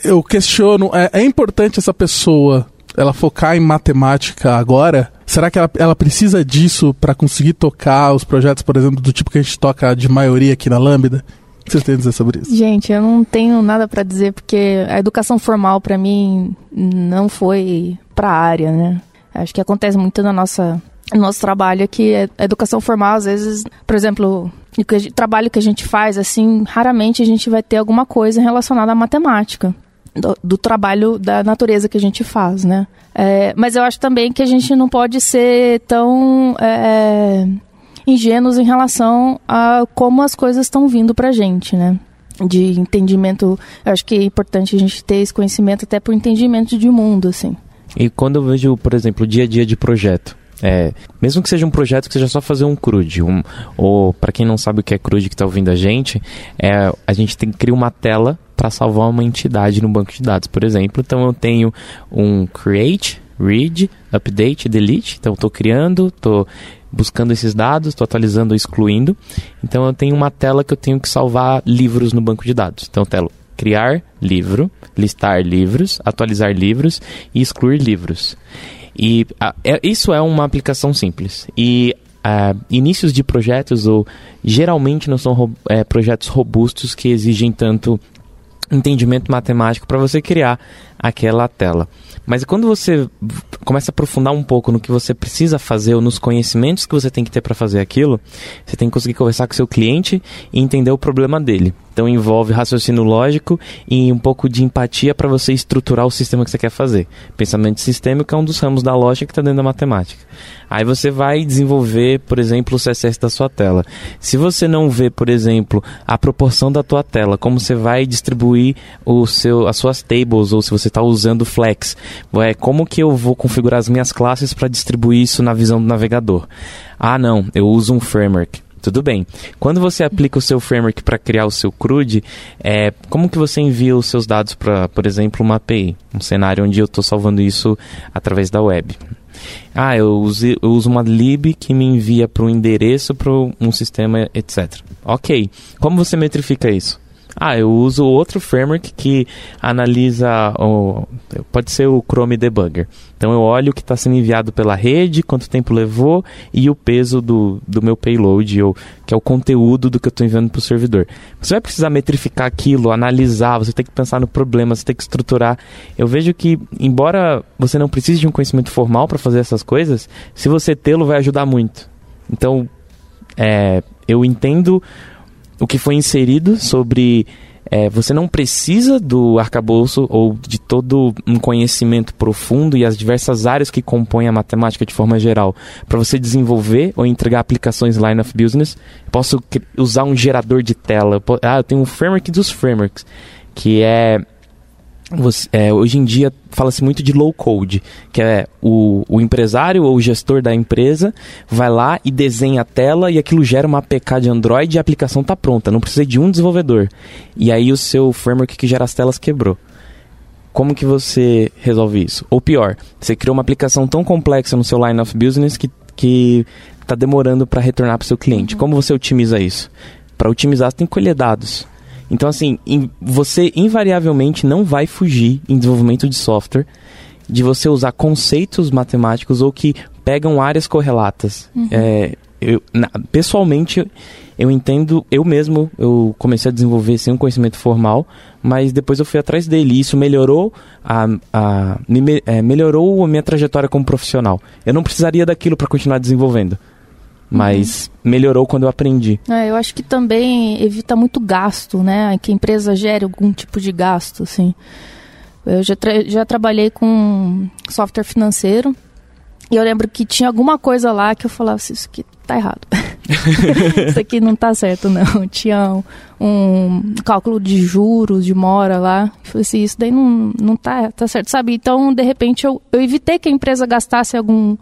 Eu questiono, é, é importante essa pessoa ela focar em matemática agora? Será que ela, ela precisa disso para conseguir tocar os projetos, por exemplo, do tipo que a gente toca de maioria aqui na Lambda? O que vocês têm a dizer sobre isso? Gente, eu não tenho nada para dizer porque a educação formal para mim não foi para a área, né? Acho que acontece muito na nossa no nosso trabalho aqui, a educação formal, às vezes, por exemplo, o trabalho que a gente faz, assim, raramente a gente vai ter alguma coisa relacionada à matemática do, trabalho da natureza que a gente faz, né? É, mas eu acho também que a gente não pode ser tão é, ingênuos em relação a como as coisas estão vindo para a gente, né? De entendimento, eu acho que é importante a gente ter esse conhecimento até por entendimento de mundo, assim. E quando eu vejo, por exemplo, o dia a dia de projeto, é, mesmo que seja um projeto que seja só fazer um CRUD, um, ou para quem não sabe o que é CRUD que está ouvindo a gente, é, a gente tem que criar uma tela para salvar uma entidade no banco de dados, por exemplo. Então eu tenho um create, read, update, delete. Então estou criando, estou buscando esses dados, estou atualizando excluindo. Então eu tenho uma tela que eu tenho que salvar livros no banco de dados. Então telo criar livro, listar livros, atualizar livros e excluir livros. E a, é, isso é uma aplicação simples. E uh, inícios de projetos, ou geralmente não são ro é, projetos robustos que exigem tanto entendimento matemático para você criar aquela tela. Mas quando você começa a aprofundar um pouco no que você precisa fazer ou nos conhecimentos que você tem que ter para fazer aquilo, você tem que conseguir conversar com seu cliente e entender o problema dele. Então envolve raciocínio lógico e um pouco de empatia para você estruturar o sistema que você quer fazer. Pensamento sistêmico é um dos ramos da lógica que está dentro da matemática. Aí você vai desenvolver, por exemplo, o CSS da sua tela. Se você não vê, por exemplo, a proporção da tua tela, como você vai distribuir o seu, as suas tables ou se você está usando Flex, é como que eu vou configurar as minhas classes para distribuir isso na visão do navegador. Ah, não, eu uso um framework. Tudo bem. Quando você aplica o seu framework para criar o seu CRUD, é, como que você envia os seus dados para, por exemplo, uma API? Um cenário onde eu estou salvando isso através da web. Ah, eu uso, eu uso uma lib que me envia para um endereço, para um sistema, etc. Ok. Como você metrifica isso? Ah, eu uso outro framework que analisa, o, pode ser o Chrome Debugger. Então eu olho o que está sendo enviado pela rede, quanto tempo levou e o peso do, do meu payload, ou, que é o conteúdo do que eu estou enviando para o servidor. Você vai precisar metrificar aquilo, analisar, você tem que pensar no problema, você tem que estruturar. Eu vejo que, embora você não precise de um conhecimento formal para fazer essas coisas, se você tê-lo vai ajudar muito. Então, é, eu entendo o que foi inserido sobre é, você não precisa do arcabouço ou de todo um conhecimento profundo e as diversas áreas que compõem a matemática de forma geral para você desenvolver ou entregar aplicações line of business. Posso usar um gerador de tela. Ah, eu tenho um framework dos frameworks que é você, é, hoje em dia fala-se muito de low code, que é o, o, empresário ou o gestor da empresa vai lá e desenha a tela e aquilo gera uma APK de Android e a aplicação está pronta, não precisa de um desenvolvedor. E aí o seu framework que gera as telas quebrou. Como que você resolve isso? Ou pior, você criou uma aplicação tão complexa no seu line of business que está demorando para retornar para o seu cliente. Uhum. Como você otimiza isso? Para otimizar, você tem que colher dados. Então, assim, você invariavelmente não vai fugir em desenvolvimento de software de você usar conceitos matemáticos ou que pegam áreas correlatas. É, eu, na- pessoalmente, eu entendo, eu mesmo, eu comecei a desenvolver sem um conhecimento formal, mas depois eu fui atrás dele e isso melhorou a, a me- é, melhorou a minha trajetória como profissional. Eu não precisaria daquilo para continuar desenvolvendo, mas melhorou quando eu aprendi. É, eu acho que também evita muito gasto, né? Que a empresa gere algum tipo de gasto, assim. Eu já, tra- já trabalhei com software financeiro e eu lembro que tinha alguma coisa lá que eu falava assim, isso aqui tá errado. isso aqui não tá certo, não. Tinha um, um cálculo de juros, de mora lá. Eu falei assim, isso daí não, não tá, tá certo, sabe? Então, de repente, eu, eu evitei que a empresa gastasse algum...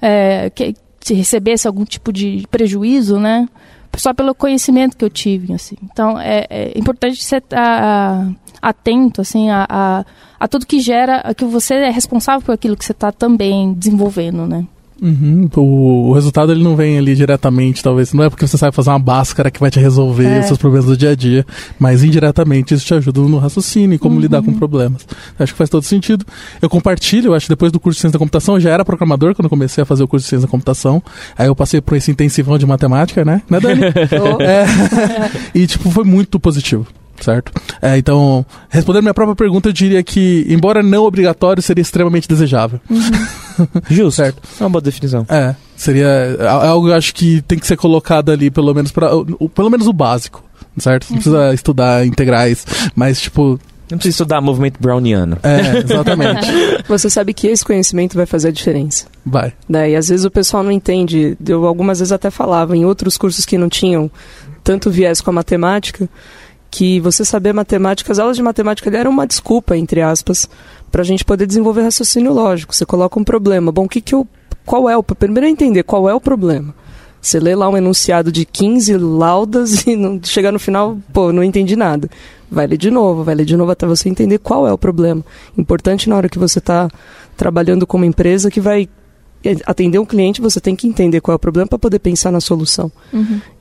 é, que, se recebesse algum tipo de prejuízo, né? Só pelo conhecimento que eu tive, assim. Então, é, é importante você estar atento, assim, a, a, a tudo que gera, a que você é responsável por aquilo que você está também desenvolvendo, né? Uhum, o, o resultado ele não vem ali diretamente, talvez. Não é porque você sabe fazer uma báscara que vai te resolver É. os seus problemas do dia a dia, mas indiretamente isso te ajuda no raciocínio e como lidar com problemas. Acho que faz todo sentido. Eu compartilho, eu acho que depois do curso de ciência da computação, eu já era programador quando comecei a fazer o curso de ciência da computação. Aí eu passei por esse intensivão de matemática, né? Né, Dani? É. e, tipo, foi muito positivo. Certo? É, então, respondendo minha própria pergunta, eu diria que, embora não obrigatório, seria extremamente desejável. Justo. Certo. É uma boa definição. É, seria é algo que eu acho que tem que ser colocado ali, pelo menos para pelo menos o básico, certo? Não precisa estudar integrais, mas tipo, Não precisa estudar movimento browniano. é, exatamente. Você sabe que esse conhecimento vai fazer a diferença. Vai. Né? E às vezes o pessoal não entende. Eu algumas vezes até falava em outros cursos que não tinham tanto viés com a matemática, que você saber matemática, as aulas de matemática eram uma desculpa, entre aspas, para a gente poder desenvolver raciocínio lógico. Você coloca um problema. Bom, o que que eu. Qual é o. Primeiro é entender qual é o problema. Você lê lá um enunciado de 15 laudas e não, chegar no final, pô, não entendi nada. Vai ler de novo, vai ler de novo até você entender qual é o problema. Importante na hora que você está trabalhando com uma empresa que vai atender um cliente, você tem que entender qual é o problema para poder pensar na solução.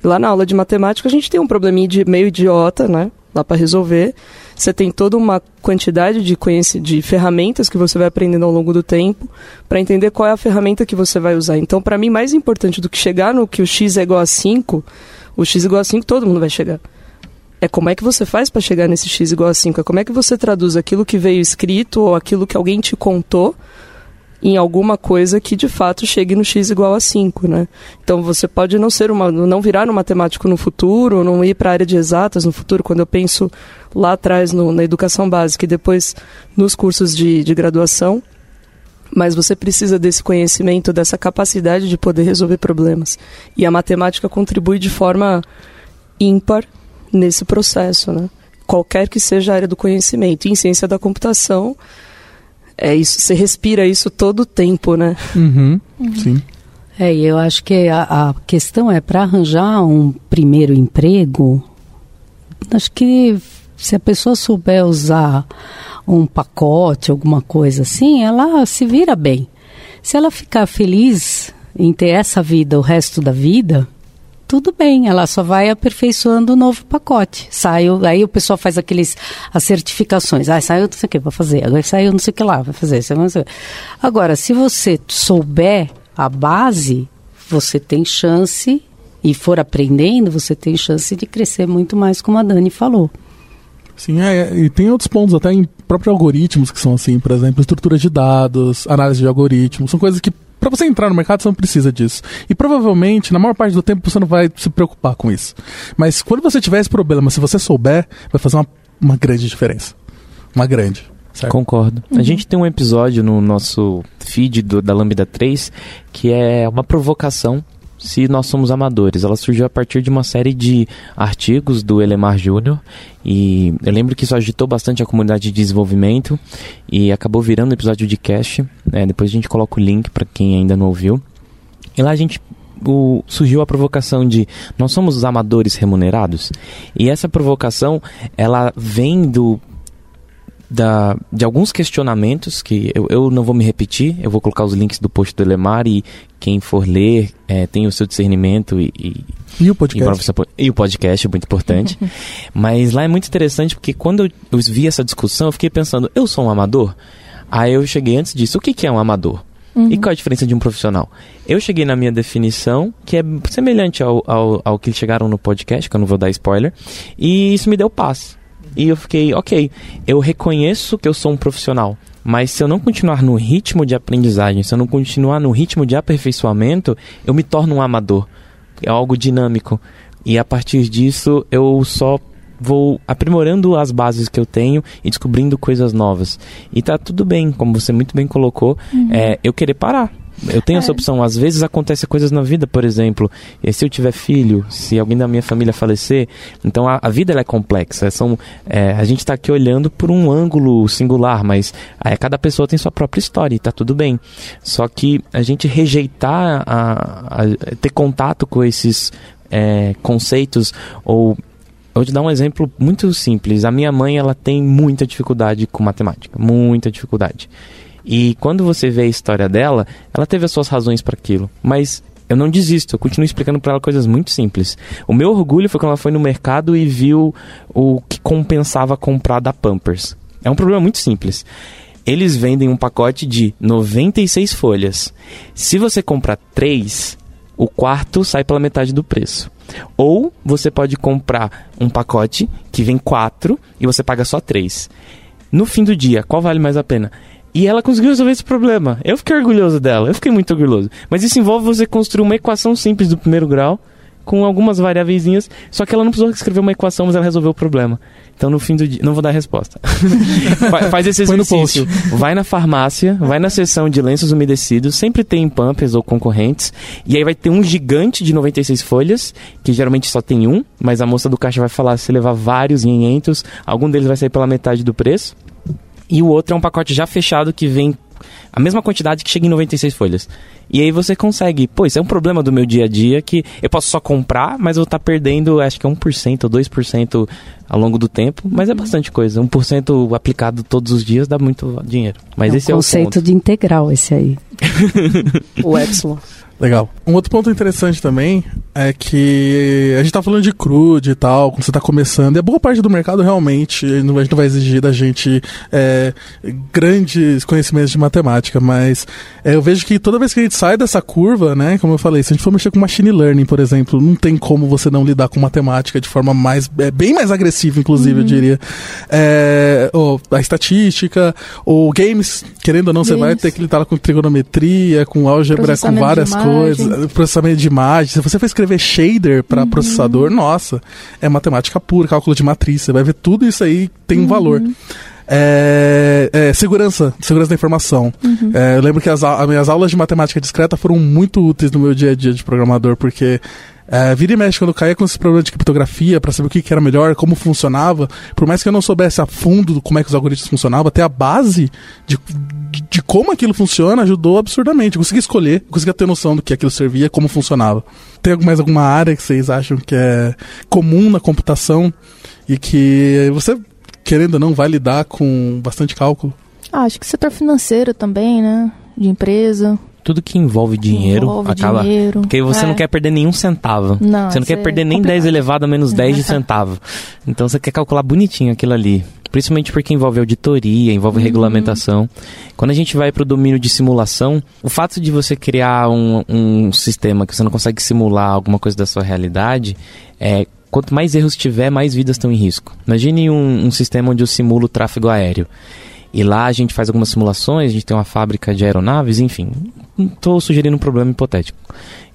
E lá na aula de matemática a gente tem um probleminha de meio idiota, né? Lá para resolver. Você tem toda uma quantidade de, de ferramentas que você vai aprendendo ao longo do tempo para entender qual é a ferramenta que você vai usar. Então, para mim, mais importante do que chegar no que o x é igual a 5, o x igual a 5 todo mundo vai chegar. É como é que você faz para chegar nesse x igual a 5? É como é que você traduz aquilo que veio escrito ou aquilo que alguém te contou em alguma coisa que de fato chegue no x igual a 5, né? Então você pode não ser uma, não virar um matemático no futuro, não ir para a área de exatas no futuro. Quando eu penso lá atrás no- na educação básica e depois nos cursos de, de graduação, mas você precisa desse conhecimento, dessa capacidade de poder resolver problemas. E a matemática contribui de forma ímpar nesse processo, né? Qualquer que seja a área do conhecimento. Em ciência da computação, é isso, você respira isso todo o tempo, né? Uhum, Sim. É, e eu acho que a, a questão é para arranjar um primeiro emprego. Acho que se a pessoa souber usar um pacote, alguma coisa assim, ela se vira bem. Se ela ficar feliz em ter essa vida o resto da vida, tudo bem, ela só vai aperfeiçoando o novo pacote. Saiu, aí o pessoal faz aqueles as certificações. Ah, saiu não sei o que, vai fazer. Agora saiu não sei o que lá, vai fazer. Agora, se você souber a base, você tem chance e for aprendendo, você tem chance de crescer muito mais, como a Dani falou. Sim, é, e tem outros pontos, até em próprios algoritmos que são assim, por exemplo, estrutura de dados, análise de algoritmos, são coisas que para você entrar no mercado você não precisa disso. E provavelmente, na maior parte do tempo, você não vai se preocupar com isso. Mas quando você tiver esse problema, se você souber, vai fazer uma, uma grande diferença. Uma grande. Certo? Concordo. A gente tem um episódio no nosso feed do- da Lambda 3 que é uma provocação se nós somos amadores. Ela surgiu a partir de uma série de artigos do Elemar Júnior e eu lembro que isso agitou bastante a comunidade de desenvolvimento e acabou virando episódio de cast. né? depois a gente coloca o link para quem ainda não ouviu. E lá a gente o- surgiu a provocação de nós somos os amadores remunerados e essa provocação ela vem do da, de alguns questionamentos que eu, eu não vou me repetir, eu vou colocar os links do post do Elemar e quem for ler é, tem o seu discernimento e, e, E o podcast? e o podcast é muito importante. Mas lá é muito interessante porque quando eu, eu vi essa discussão, eu fiquei pensando, eu sou um amador? Aí eu cheguei antes disso, o que, que é um amador? E qual a diferença de um profissional? Eu cheguei na minha definição, que é semelhante ao, ao, ao que chegaram no podcast, que eu não vou dar spoiler, e isso me deu paz. E eu fiquei, ok, eu reconheço que eu sou um profissional, mas se eu não continuar no ritmo de aprendizagem, se eu não continuar no ritmo de aperfeiçoamento, eu me torno um amador. É algo dinâmico. E a partir disso, eu só vou aprimorando as bases que eu tenho e descobrindo coisas novas. E tá tudo bem, como você muito bem colocou, é, eu querer parar. Eu tenho essa opção. Às vezes acontecem coisas na vida, por exemplo, eh, se eu tiver filho, se alguém da minha família falecer, então a, a vida é complexa. São, eh, a gente está aqui olhando por um ângulo singular, mas eh, cada pessoa tem sua própria história e tá tudo bem. Só que a gente rejeitar, a, a- ter contato com esses eh, conceitos ou vou te dar um exemplo muito simples. A minha mãe, ela tem muita dificuldade com matemática, muita dificuldade. E quando você vê a história dela, ela teve as suas razões para aquilo, mas eu não desisto, eu continuo explicando para ela coisas muito simples. O meu orgulho foi quando ela foi no mercado e viu o que compensava comprar da Pampers. É um problema muito simples. Eles vendem um pacote de 96 folhas. Se você comprar 3, o quarto sai pela metade do preço. Ou você pode comprar um pacote que vem 4 e você paga só 3. No fim do dia, qual vale mais a pena? E ela conseguiu resolver esse problema. Eu fiquei orgulhoso dela, eu fiquei muito orgulhoso. Mas isso envolve você construir uma equação simples do primeiro grau, com algumas variáveis, só que ela não precisou escrever uma equação, mas ela resolveu o problema. Então no fim do dia. Não vou dar a resposta. Fa- Faz esse exercício. Vai na farmácia, vai na seção de lenços umedecidos, sempre tem Pampers ou concorrentes, e aí vai ter um gigante de 96 folhas, que geralmente só tem um, mas a moça do caixa vai falar se levar vários 500, algum deles vai sair pela metade do preço. E o outro é um pacote já fechado que vem a mesma quantidade que chega em 96 folhas. E aí você consegue, pô, isso é um problema do meu dia a dia que eu posso só comprar, mas eu vou estar perdendo, acho que é 1% ou 2% ao longo do tempo, mas é bastante coisa. 1% aplicado todos os dias dá muito dinheiro. Mas é esse um é o conceito de integral esse aí. O Epsilon. Legal. Um outro ponto interessante também é que a gente tá falando de crude e tal, quando você tá começando, e a boa parte do mercado realmente, a gente não vai exigir da gente é, grandes conhecimentos de matemática, mas é, eu vejo que toda vez que a gente sai dessa curva, né, como eu falei, se a gente for mexer com machine learning, por exemplo, não tem como você não lidar com matemática de forma mais, é, bem mais agressiva, inclusive, eu diria. É, ou a estatística, ou games, querendo ou não, você vai Games. ter que lidar com trigonometria, com álgebra, com várias imagem. Processamento de imagem. Se você for escrever shader para processador, nossa, é matemática pura, cálculo de matriz. Você vai ver tudo isso aí tem um valor. É, é, segurança, segurança da informação. É, eu lembro que as, as minhas aulas de matemática discreta foram muito úteis no meu dia a dia de programador, porque é, vira e mexe quando eu caía com esse problema de criptografia para saber o que, que era melhor, como funcionava, por mais que eu não soubesse a fundo como é que os algoritmos funcionavam, até a base de, de, de como aquilo funciona ajudou absurdamente. Eu consegui escolher, consegui ter noção do que aquilo servia, como funcionava. Tem mais alguma área que vocês acham que é comum na computação e que você, querendo ou não, vai lidar com bastante cálculo? Ah, acho que setor financeiro também, né? De empresa. Tudo que envolve dinheiro envolve acaba. dinheiro. Porque você É. não quer perder nenhum centavo. Não, você não quer é perder nem complicado. 10 elevado a menos 10 de centavo. Então você quer calcular bonitinho aquilo ali. Principalmente porque envolve auditoria, envolve Uhum. regulamentação. Quando a gente vai para o domínio de simulação, o fato de você criar um, um sistema que você não consegue simular alguma coisa da sua realidade, é, quanto mais erros tiver, mais vidas estão em risco. Imagine um, um sistema onde eu simulo o tráfego aéreo. E lá a gente faz algumas simulações, a gente tem uma fábrica de aeronaves, enfim. Estou sugerindo um problema hipotético.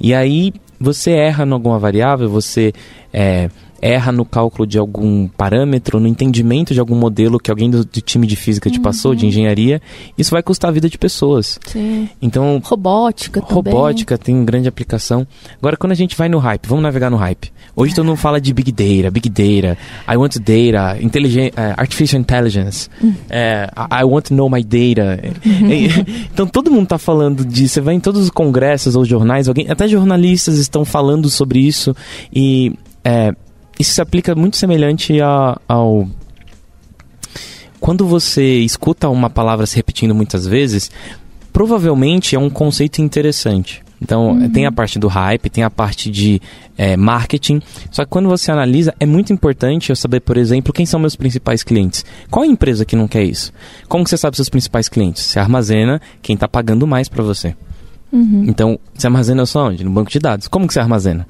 E aí você erra em alguma variável, você é, erra no cálculo de algum parâmetro, no entendimento de algum modelo que alguém do, do time de física te passou, de engenharia, isso vai custar a vida de pessoas. Sim. Então, Robótica também. robótica tem grande aplicação. Agora, quando a gente vai no hype, vamos navegar no hype. Hoje todo mundo fala de big data, big data, I want data, eh, artificial intelligence, eh, I I want to know my data. Eh, então todo mundo está falando disso. Você vai em todos os congressos ou jornais, alguém, até jornalistas estão falando sobre isso e eh, isso se aplica muito semelhante a- ao quando você escuta uma palavra se repetindo muitas vezes, provavelmente é um conceito interessante. Então, uhum. tem a parte do hype, tem a parte de é, marketing. Só que quando você analisa, é muito importante eu saber, por exemplo, quem são meus principais clientes. Qual é a empresa que não quer isso? Como que você sabe seus principais clientes? Você armazena quem está pagando mais para você. Uhum. Então, você armazena só onde? No banco de dados. Como que você armazena?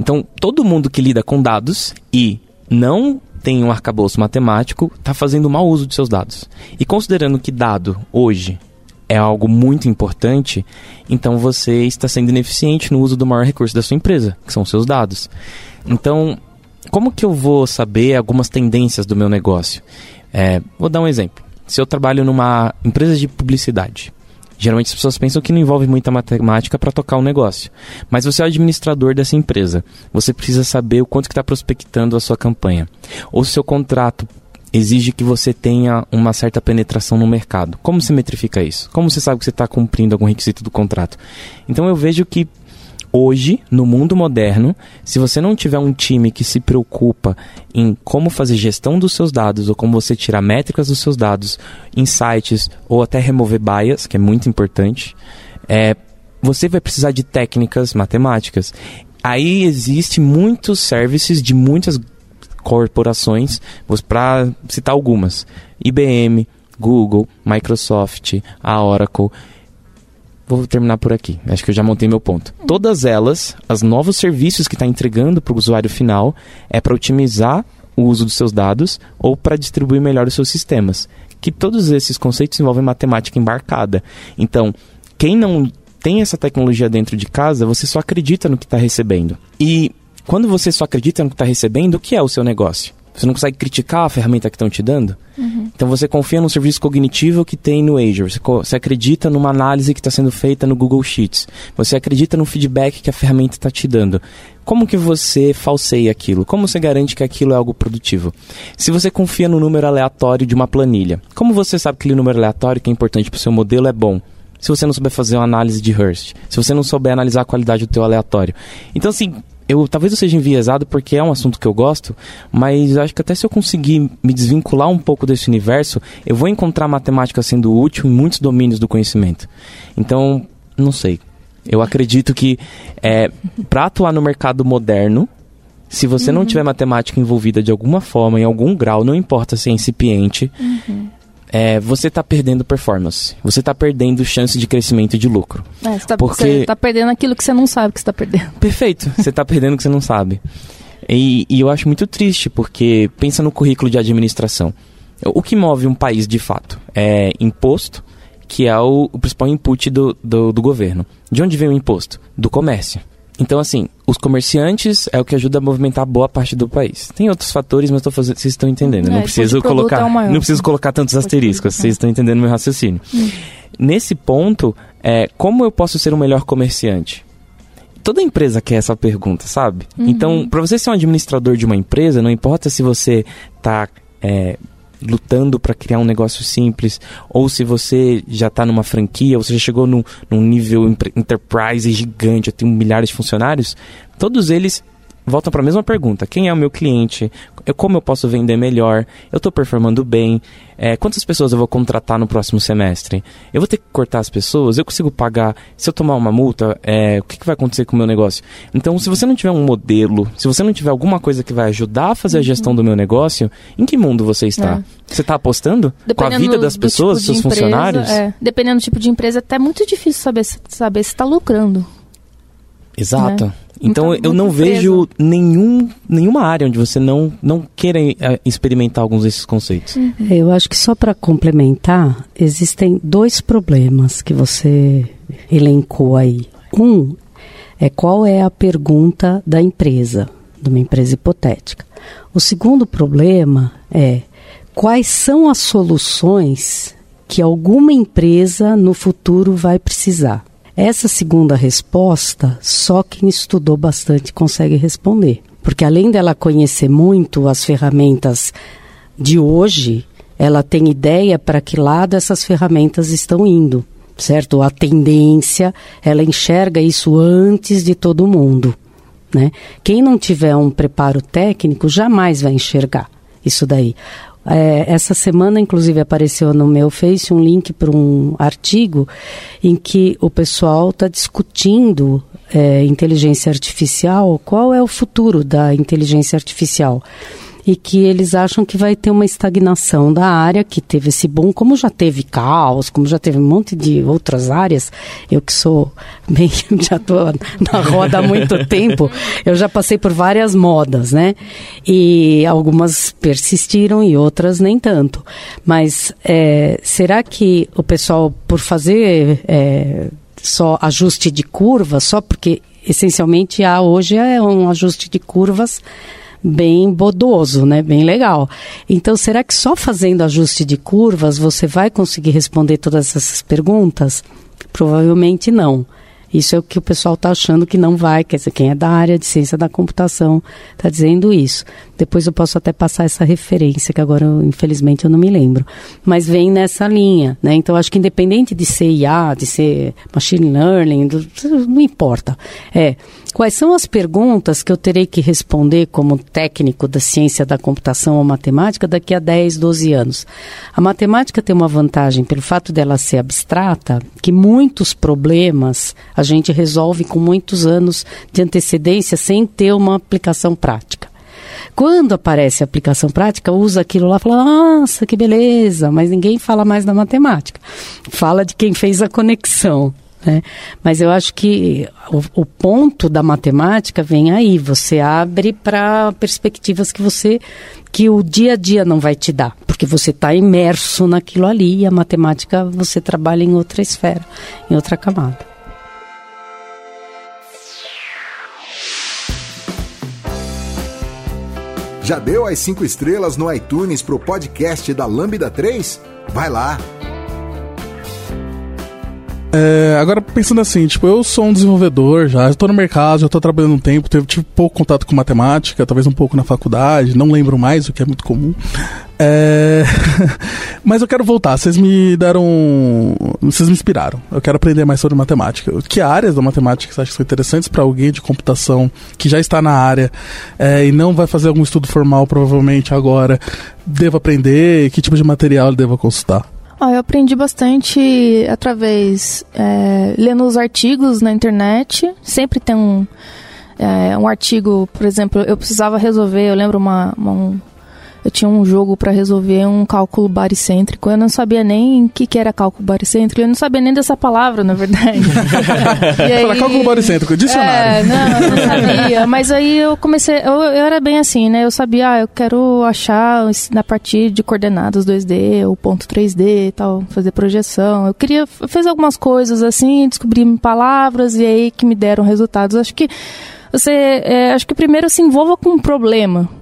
Então, todo mundo que lida com dados e não tem um arcabouço matemático está fazendo mau uso de seus dados. E considerando que dado hoje é algo muito importante, então você está sendo ineficiente no uso do maior recurso da sua empresa, que são seus dados. Então, como que eu vou saber algumas tendências do meu negócio? É, vou dar um exemplo. Se eu trabalho numa empresa de publicidade, geralmente as pessoas pensam que não envolve muita matemática para tocar um negócio. Mas você é o administrador dessa empresa. Você precisa saber o quanto que está prospectando a sua campanha. Ou se o seu contrato exige que você tenha uma certa penetração no mercado. Como se metrifica isso? Como você sabe que você está cumprindo algum requisito do contrato? Então eu vejo que hoje, no mundo moderno, se você não tiver um time que se preocupa em como fazer gestão dos seus dados ou como você tirar métricas dos seus dados, insights ou até remover bias, que é muito importante, é, você vai precisar de técnicas matemáticas. Aí existe muitos services de muitas corporações, para citar algumas: IBM, Google, Microsoft, a Oracle. Vou terminar por aqui. Acho que eu já montei meu ponto. Todas elas, os novos serviços que está entregando para o usuário final, é para otimizar o uso dos seus dados ou para distribuir melhor os seus sistemas. Que todos esses conceitos envolvem matemática embarcada. Então, quem não tem essa tecnologia dentro de casa, você só acredita no que está recebendo. E quando você só acredita no que está recebendo, o que é o seu negócio? Você não consegue criticar a ferramenta que estão te dando? Uhum. Então você confia no serviço cognitivo que tem no Azure. Você, você acredita numa análise que está sendo feita no Google Sheets. Você acredita no feedback que a ferramenta está te dando. Como que você falseia aquilo? Como você garante que aquilo é algo produtivo? Se você confia no número aleatório de uma planilha, como você sabe que aquele número aleatório que é importante para o seu modelo é bom? Se você não souber fazer uma análise de Hurst, se você não souber analisar a qualidade do teu aleatório. Então, assim, eu talvez eu seja enviesado porque é um assunto que eu gosto, mas acho que até se eu conseguir me desvincular um pouco desse universo, eu vou encontrar matemática sendo útil em muitos domínios do conhecimento. Então, não sei. Eu acredito que é, para atuar no mercado moderno, se você uhum. não tiver matemática envolvida de alguma forma, em algum grau, não importa se é incipiente, uhum é, você está perdendo performance. Você está perdendo chance de crescimento e de lucro. É, você está tá perdendo aquilo que você não sabe que está perdendo. Perfeito. Você está perdendo o que você não sabe. E, e, eu acho muito triste, porque pensa no currículo de administração. O que move um país de fato é imposto, que é o, o principal input do, do, do governo. De onde vem o imposto? Do comércio. Então, assim, os comerciantes é o que ajuda a movimentar boa parte do país. Tem outros fatores, mas tô fazendo, vocês estão entendendo. É, não preciso colocar, é não preciso colocar tantos asteriscos. Vocês estão entendendo meu raciocínio. Hum. Nesse ponto, é, como eu posso ser um melhor comerciante? Toda empresa quer essa pergunta, sabe? Uhum. Então, para você ser um administrador de uma empresa, não importa se você está é, lutando para criar um negócio simples, ou se você já está numa franquia, ou você já chegou num, num nível enterprise gigante, tenho milhares de funcionários, todos eles voltam para a mesma pergunta: quem é o meu cliente? Eu, como eu posso vender melhor? Eu estou performando bem? É, quantas pessoas eu vou contratar no próximo semestre? Eu vou ter que cortar as pessoas? Eu consigo pagar? Se eu tomar uma multa, é, o que, que, vai acontecer com o meu negócio? Então, se você não tiver um modelo, se você não tiver alguma coisa que vai ajudar a fazer a gestão do meu negócio, em que mundo você está? É. Você está apostando dependendo com a vida das pessoas, tipo dos seus empresa, funcionários? É. Dependendo do tipo de empresa, é até muito difícil saber, saber se está lucrando. Exato. Né? Então eu não vejo nenhum, nenhuma área onde você não, não queira eh, experimentar alguns desses conceitos. Uhum. Eu acho que só para complementar, existem dois problemas que você elencou aí. Um é qual é a pergunta da empresa, de uma empresa hipotética. O segundo problema é quais são as soluções que alguma empresa no futuro vai precisar. Essa segunda resposta, só quem estudou bastante consegue responder. Porque além dela conhecer muito as ferramentas de hoje, ela tem ideia para que lado essas ferramentas estão indo, certo? A tendência, ela enxerga isso antes de todo mundo, né? Quem não tiver um preparo técnico jamais vai enxergar isso daí. É, essa semana, inclusive, apareceu no meu Face um link para um artigo em que o pessoal está discutindo é, inteligência artificial, qual é o futuro da inteligência artificial e que eles acham que vai ter uma estagnação da área que teve esse boom, como já teve caos, como já teve um monte de outras áreas. Eu que sou bem, já estou na roda há muito tempo, eu já passei por várias modas, né? E algumas persistiram e outras nem tanto. Mas é, será que o pessoal, por fazer é, só ajuste de curvas, só porque essencialmente há hoje é um ajuste de curvas bem bodoso, né? Bem legal. Então, será que só fazendo ajuste de curvas você vai conseguir responder todas essas perguntas? Provavelmente não. Isso é o que o pessoal está achando que não vai, quer dizer, quem é da área de ciência da computação está dizendo isso. Depois eu posso até passar essa referência, que agora, infelizmente, eu não me lembro. Mas vem nessa linha, né? Então, acho que independente de ser IA, de ser machine learning, não importa. É, quais são as perguntas que eu terei que responder como técnico da ciência da computação ou matemática daqui a 10, 12 anos? A matemática tem uma vantagem pelo fato dela ser abstrata, que muitos problemas a gente resolve com muitos anos de antecedência sem ter uma aplicação prática. Quando aparece a aplicação prática, usa aquilo lá e fala, nossa, que beleza, mas ninguém fala mais da matemática. Fala de quem fez a conexão. Né? Mas eu acho que o, o, ponto da matemática vem aí. Você abre para perspectivas que você que o dia a dia não vai te dar, porque você está imerso naquilo ali e a matemática você trabalha em outra esfera, em outra camada. Já deu as cinco estrelas no iTunes pro podcast da Lambda 3? Vai lá! É, agora pensando assim, tipo, eu sou um desenvolvedor já, estou no mercado, já estou trabalhando um tempo, tive, tive pouco contato com matemática, talvez um pouco na faculdade, não lembro mais, o que é muito comum. É... Mas eu quero voltar, vocês me deram. Vocês me inspiraram. Eu quero aprender mais sobre matemática. Que áreas da matemática você acha que são interessantes para alguém de computação que já está na área é, e não vai fazer algum estudo formal provavelmente agora? Devo aprender? Que tipo de material devo consultar? Ah, eu aprendi bastante através é, lendo os artigos na internet. Sempre tem um, é, um artigo, por exemplo, eu precisava resolver, eu lembro uma, uma um, eu tinha um jogo para resolver um cálculo baricêntrico. Eu não sabia nem o que, que era cálculo baricêntrico. Eu não sabia nem dessa palavra, na verdade. e aí, Fala cálculo baricêntrico, dicionário. É, não, não sabia. Mas aí eu comecei. Eu, eu era bem assim, né? Eu sabia, ah, eu quero achar na partir de coordenadas 2D, ou ponto 3D e tal, fazer projeção. Eu queria. Eu fiz algumas coisas assim, descobri palavras e aí que me deram resultados. Acho que você. É, acho que primeiro se envolva com um problema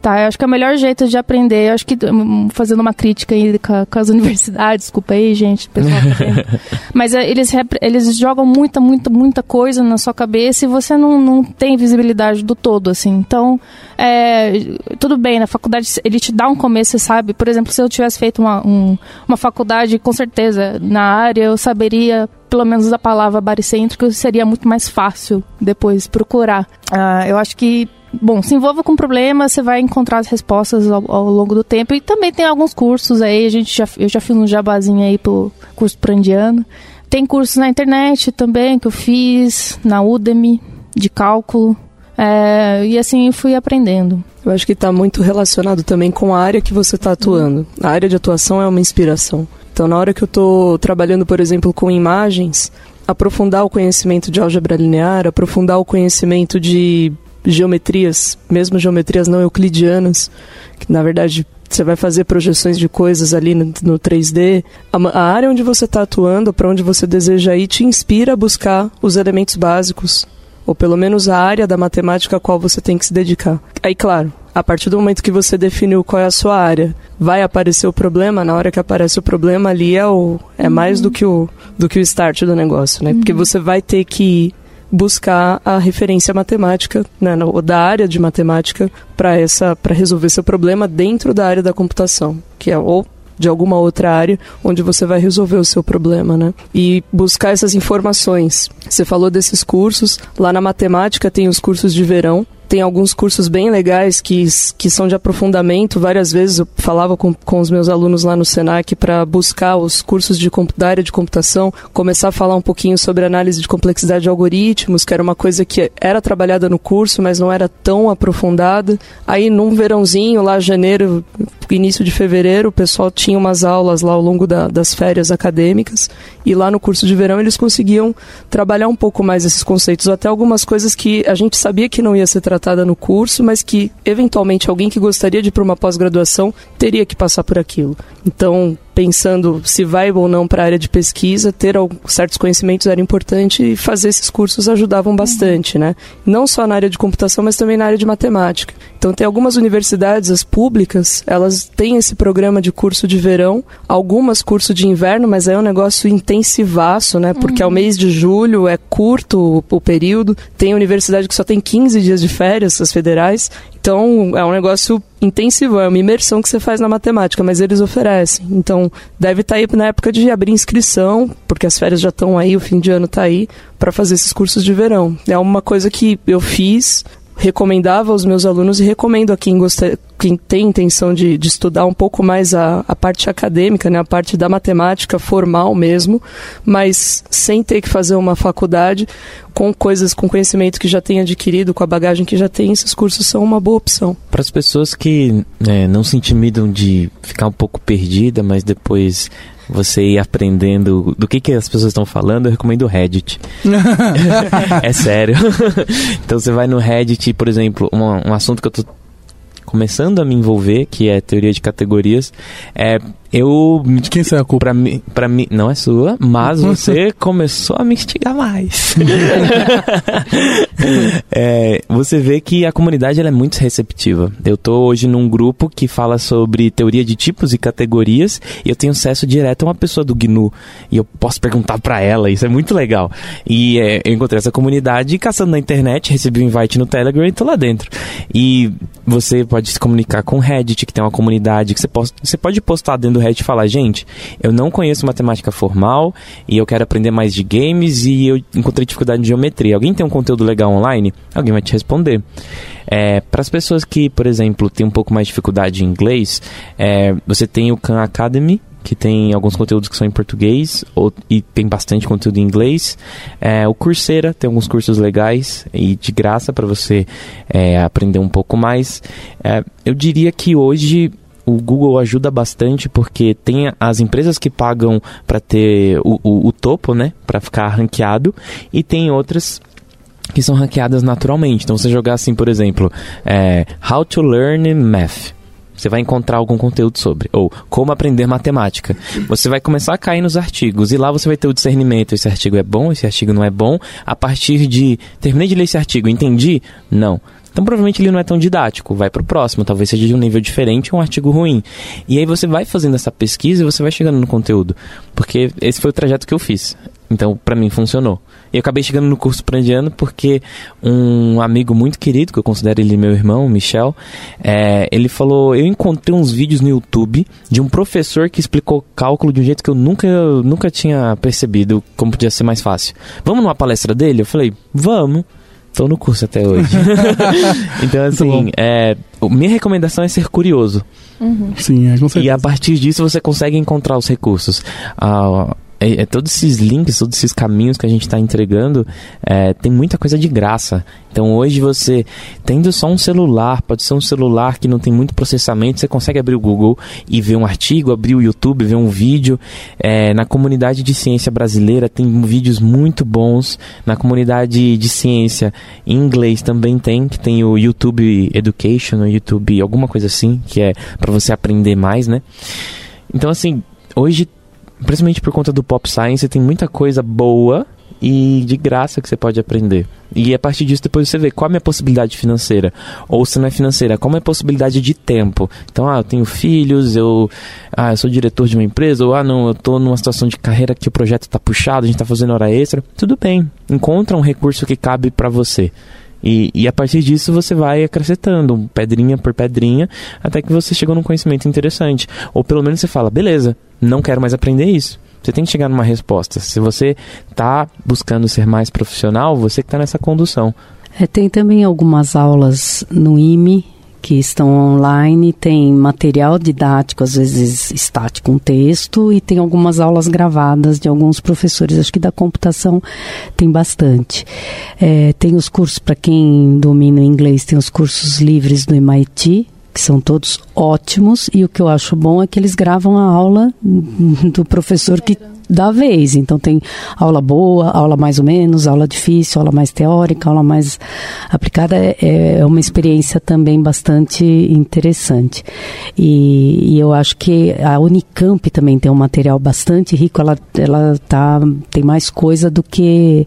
Tá, eu acho que é o melhor jeito de aprender, eu acho que hum, fazendo uma crítica aí com, com as universidades, desculpa aí, gente, pessoal. Tá Mas é, eles, eles jogam muita, muita, muita coisa na sua cabeça e você não, não tem visibilidade do todo, assim. Então, é, tudo bem, na faculdade ele te dá um começo, você sabe. Por exemplo, se eu tivesse feito uma, um, uma faculdade, com certeza, na área, eu saberia pelo menos a palavra baricêntrico seria muito mais fácil depois procurar. Uh, eu acho que bom, se envolva com problemas, você vai encontrar as respostas ao, ao, longo do tempo. E também tem alguns cursos aí, a gente já, eu já fiz um jabazinho aí pro curso prandiano. Tem cursos na internet também que eu fiz, na Udemy, de cálculo. É, e assim fui aprendendo. Eu acho que está muito relacionado também com a área que você está atuando. A área de atuação é uma inspiração. Então, na hora que eu estou trabalhando, por exemplo, com imagens, aprofundar o conhecimento de álgebra linear, aprofundar o conhecimento de geometrias, mesmo geometrias não euclidianas, que na verdade você vai fazer projeções de coisas ali no, no 3D. A, a, área onde você está atuando, para onde você deseja ir, te inspira a buscar os elementos básicos, ou pelo menos a área da matemática a qual você tem que se dedicar. Aí, claro, a partir do momento que você definiu qual é a sua área, vai aparecer o problema, na hora que aparece o problema ali é, o, é uhum. mais do que, o, do que o start do negócio, né? Uhum. Porque você vai ter que ir buscar a referência matemática, né, da área de matemática, para resolver seu problema dentro da área da computação, que é ou de alguma outra área onde você vai resolver o seu problema, né? E buscar essas informações. Você falou desses cursos, lá na matemática tem os cursos de verão, tem alguns cursos bem legais que, que são de aprofundamento. Várias vezes eu falava com, com os meus alunos lá no Senac para buscar os cursos de, da área de computação, começar a falar um pouquinho sobre análise de complexidade de algoritmos, que era uma coisa que era trabalhada no curso, mas não era tão aprofundada. Aí, num verãozinho, lá janeiro, início de fevereiro, o pessoal tinha umas aulas lá ao longo da, das férias acadêmicas, e lá no curso de verão eles conseguiam trabalhar um pouco mais esses conceitos, ou até algumas coisas que a gente sabia que não ia ser tratada no curso, mas que eventualmente alguém que gostaria de ir para uma pós-graduação teria que passar por aquilo. Então, pensando se vai ou não para a área de pesquisa, ter certos conhecimentos era importante e fazer esses cursos ajudavam bastante, né? Não só na área de computação, mas também na área de matemática. Então tem algumas universidades, as públicas, elas têm esse programa de curso de verão, algumas curso de inverno, mas é um negócio intensivaço, né? Porque uhum. ao mês de julho é curto o, o período. Tem universidade que só tem 15 dias de férias, as federais. Então, é um negócio intensivo, é uma imersão que você faz na matemática, mas eles oferecem. Então, deve estar tá aí na época de abrir inscrição, porque as férias já estão aí, o fim de ano está aí, para fazer esses cursos de verão. É uma coisa que eu fiz, recomendava aos meus alunos e recomendo a quem, quem tem intenção de, de estudar um pouco mais a, a parte acadêmica, né, a parte da matemática formal mesmo, mas sem ter que fazer uma faculdade, com coisas, com conhecimento que já tem adquirido, com a bagagem que já tem, esses cursos são uma boa opção. Para as pessoas que é, não se intimidam de ficar um pouco perdida, mas depois você ir aprendendo do que, que as pessoas estão falando, eu recomendo o Reddit. é sério. então você vai no Reddit, por exemplo, um, um assunto que eu tô começando a me envolver, que é teoria de categorias, é eu. De quem é a culpa? Pra mim, pra mim, não é sua, mas você começou a me instigar mais. é, você vê que a comunidade ela é muito receptiva. Eu tô hoje num grupo que fala sobre teoria de tipos e categorias e eu tenho acesso direto a uma pessoa do GNU e eu posso perguntar para ela, isso é muito legal. E é, eu encontrei essa comunidade caçando na internet, recebi um invite no Telegram e tô lá dentro. E você pode se comunicar com o Reddit, que tem uma comunidade que você, posta, você pode postar dentro do e falar, gente, eu não conheço matemática formal e eu quero aprender mais de games e eu encontrei dificuldade em geometria. Alguém tem um conteúdo legal online? Alguém vai te responder. É, Para as pessoas que, por exemplo, têm um pouco mais de dificuldade em inglês, é, você tem o Khan Academy, que tem alguns conteúdos que são em português ou, e tem bastante conteúdo em inglês. É, o Coursera tem alguns cursos legais e de graça para você é, aprender um pouco mais. É, eu diria que hoje o Google ajuda bastante porque tem as empresas que pagam para ter o, o, o, topo, né, para ficar ranqueado, e tem outras que são ranqueadas naturalmente. Então, você jogar assim, por exemplo, é, How to Learn Math você vai encontrar algum conteúdo sobre. Ou como aprender matemática. Você vai começar a cair nos artigos e lá você vai ter o discernimento. Esse artigo é bom, esse artigo não é bom. A partir de. Terminei de ler esse artigo, entendi? Não. Então provavelmente ele não é tão didático, vai para o próximo, talvez seja de um nível diferente, um artigo ruim. E aí você vai fazendo essa pesquisa e você vai chegando no conteúdo, porque esse foi o trajeto que eu fiz. Então para mim funcionou. E eu acabei chegando no curso prandiano porque um amigo muito querido, que eu considero ele meu irmão, Michel, é, ele falou: Eu encontrei uns vídeos no YouTube de um professor que explicou cálculo de um jeito que eu nunca, eu nunca tinha percebido como podia ser mais fácil. Vamos numa palestra dele? Eu falei: Vamos. Estou no curso até hoje. então, assim, é, minha recomendação é ser curioso. Uhum. Sim, é com certeza. E a partir disso você consegue encontrar os recursos. Ah, é, é, todos esses links, todos esses caminhos que a gente está entregando, é, tem muita coisa de graça. Então hoje você, tendo só um celular, pode ser um celular que não tem muito processamento, você consegue abrir o Google e ver um artigo, abrir o YouTube, ver um vídeo. É, na comunidade de ciência brasileira tem vídeos muito bons. Na comunidade de ciência em inglês também tem, que tem o YouTube Education, o YouTube alguma coisa assim, que é para você aprender mais, né? Então assim, hoje principalmente por conta do pop science, tem muita coisa boa e de graça que você pode aprender. E a partir disso depois você vê qual é a minha possibilidade financeira. Ou se não é financeira, qual é a possibilidade de tempo. Então, ah, eu tenho filhos, eu, ah, eu sou diretor de uma empresa, ou ah, não, eu estou numa situação de carreira que o projeto está puxado, a gente está fazendo hora extra. Tudo bem, encontra um recurso que cabe para você. E, e a partir disso você vai acrescentando, pedrinha por pedrinha, até que você chegou num conhecimento interessante. Ou pelo menos você fala, beleza, não quero mais aprender isso. Você tem que chegar numa resposta. Se você está buscando ser mais profissional, você que está nessa condução. É, tem também algumas aulas no IME que estão online, tem material didático, às vezes estático, um texto, e tem algumas aulas gravadas de alguns professores. Acho que da computação tem bastante. É, tem os cursos, para quem domina o inglês, tem os cursos livres do MIT, que são todos ótimos, e o que eu acho bom é que eles gravam a aula do professor que da vez. Então tem aula boa, aula mais ou menos, aula difícil, aula mais teórica, aula mais aplicada. É, é uma experiência também bastante interessante. E, e, eu acho que a Unicamp também tem um material bastante rico. Ela, ela tá, tem mais coisa do que,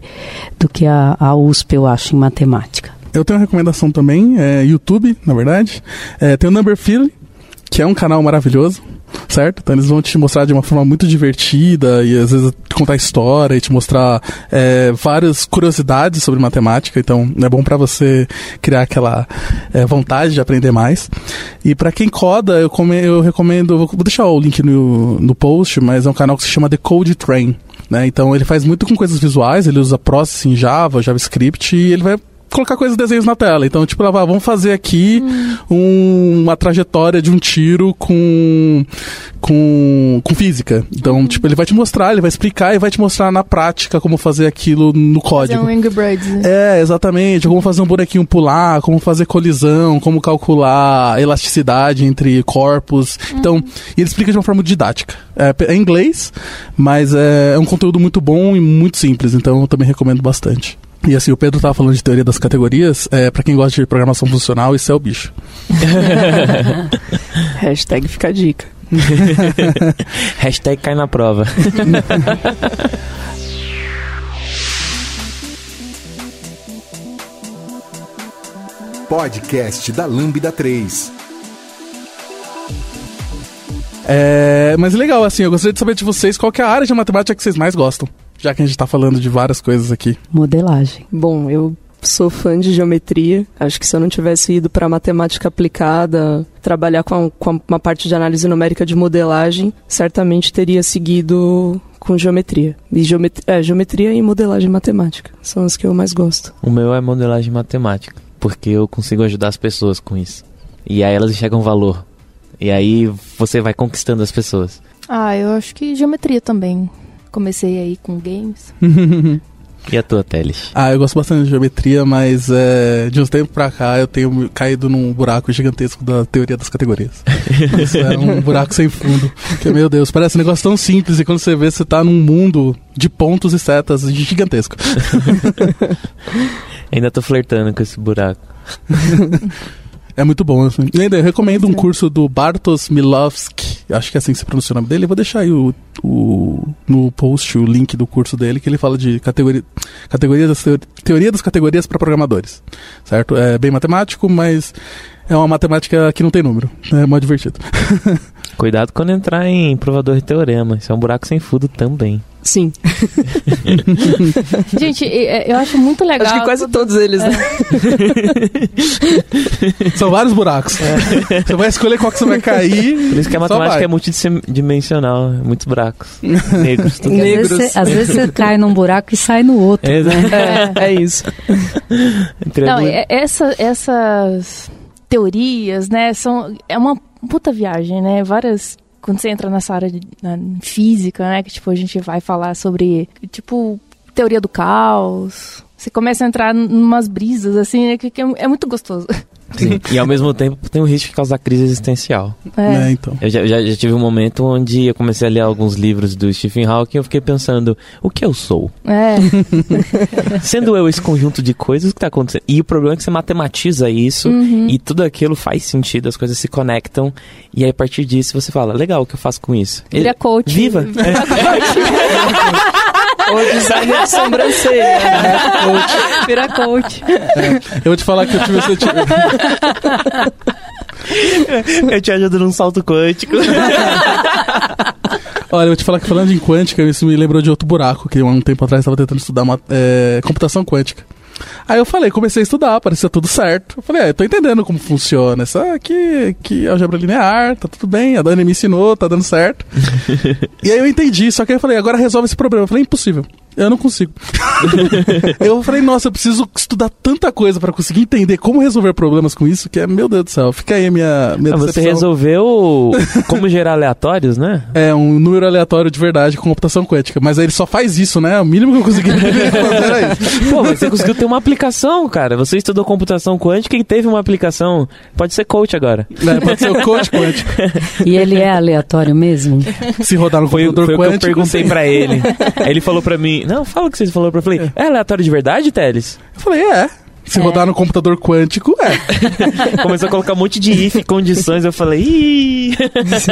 do que a, a USP, eu acho, em matemática. Eu tenho uma recomendação também, é YouTube, na verdade. É, tem o Numberphile, que é um canal maravilhoso certo? Então eles vão te mostrar de uma forma muito divertida e às vezes contar história e te mostrar é, várias curiosidades sobre matemática. Então é bom para você criar aquela é, vontade de aprender mais. E para quem coda, eu, come, eu recomendo, vou deixar o link no, no post, mas é um canal que se chama The Code Train. Né? Então ele faz muito com coisas visuais, ele usa Processing Java, JavaScript e ele vai colocar coisas desenhos na tela. Então, tipo, ela vamos fazer aqui hum. um, uma trajetória de um tiro com, com, com física. Então, hum. tipo, ele vai te mostrar, ele vai explicar e vai te mostrar na prática como fazer aquilo no código. Fazer um Angry Birds, né? É, exatamente. Como fazer um bonequinho pular, como fazer colisão, como calcular elasticidade entre corpos. Hum. Então, e ele explica de uma forma didática. É, é em inglês, mas é, é um conteúdo muito bom e muito simples. Então, eu também recomendo bastante. E assim, o Pedro tava falando de teoria das categorias. É, para quem gosta de programação funcional, isso é o bicho. Hashtag fica a dica. Hashtag cai na prova. Podcast da Lambda 3. É, mas legal, assim, eu gostaria de saber de vocês qual é a área de matemática que vocês mais gostam já que a gente está falando de várias coisas aqui? Modelagem. Bom, eu sou fã de geometria. Acho que se eu não tivesse ido para matemática aplicada, trabalhar com, a, com uma parte de análise numérica de modelagem, certamente teria seguido com geometria. E geometria, é, geometria e modelagem matemática são as que eu mais gosto. O meu é modelagem matemática, porque eu consigo ajudar as pessoas com isso. E aí elas enxergam valor. E aí você vai conquistando as pessoas. Ah, eu acho que geometria também. Comecei aí com games. E a tua, Teles? Ah, eu gosto bastante de geometria, mas é, de uns tempos pra cá eu tenho caído num buraco gigantesco da teoria das categorias. Isso é um buraco sem fundo. Que, meu Deus, parece um negócio tão simples e quando você vê, você tá num mundo de pontos e setas gigantesco. Ainda tô flertando com esse buraco. É muito bom. Assim. E ainda eu recomendo um curso do Bartosz Milowski, acho que é assim que se pronuncia o nome dele. Eu vou deixar aí o, o, no post o link do curso dele, que ele fala de categoria, categoria das, teoria das categorias para programadores. Certo? É bem matemático, mas é uma matemática que não tem número. É muito divertido. Cuidado quando entrar em provador de teorema. Isso é um buraco sem fundo também. Sim. Gente, eu acho muito legal. Acho que quase todos eles, né? É. São vários buracos. É. Você vai escolher qual que você vai cair. Por isso que a matemática é multidimensional, muitos buracos. Negros. Tudo. Negros. Às vezes, você, às vezes você cai num buraco e sai no outro. É, né? é, é isso. Não, é, essa, essas teorias, né, são, é uma puta viagem, né? Várias quando você entra nessa área de na, física, né, que tipo a gente vai falar sobre tipo teoria do caos. Você começa a entrar em umas brisas assim, né, que, que é, é muito gostoso. Sim. e ao mesmo tempo tem o risco de causar crise existencial. É. é então. Eu já, já, já, tive um momento onde eu comecei a ler alguns livros do Stephen Hawking e eu fiquei pensando, o que eu sou? É. Sendo eu esse conjunto de coisas que está acontecendo. E o problema é que você matematiza isso uhum. e tudo aquilo faz sentido, as coisas se conectam. E aí a partir disso você fala, legal, o que eu faço com isso? Vira coach. Viva! Vira coach. Ou designer de sobrancelha. Né? Coach. Vira coach. É, eu vou te falar que eu tive esse. eu te ajudo num salto quântico. Olha, eu vou te falar que falando em quântica, isso me lembrou de outro buraco que há um tempo atrás estava tentando estudar uma, é, computação quântica. Aí eu falei, comecei a estudar, parecia tudo certo. Eu falei, é, eu tô entendendo como funciona. Essa aqui, que álgebra linear, tá tudo bem, a Dani me ensinou, tá dando certo. e aí eu entendi, só que aí eu falei, agora resolve esse problema. Eu falei, impossível. Eu não consigo. eu falei, nossa, eu preciso estudar tanta coisa pra conseguir entender como resolver problemas com isso, que é, meu Deus do céu, fica aí a minha, minha Ah, você resolveu como gerar aleatórios, né? É, um número aleatório de verdade com computação quântica. Mas aí ele só faz isso, né? O mínimo que eu consegui fazer era isso. Pô, mas você conseguiu ter uma aplicação, cara. Você estudou computação quântica e teve uma aplicação. Pode ser coach agora. É, pode ser o coach quântico. E ele é aleatório mesmo? Se rodar no Foi, computador foi o que eu quântico. perguntei pra ele. Ele falou pra mim, não, fala o que você falou pra eu falei, é aleatório de verdade, Teles? Eu falei, é. Se rodar no computador quântico, é. Começou a colocar um monte de if condições, eu falei, ih.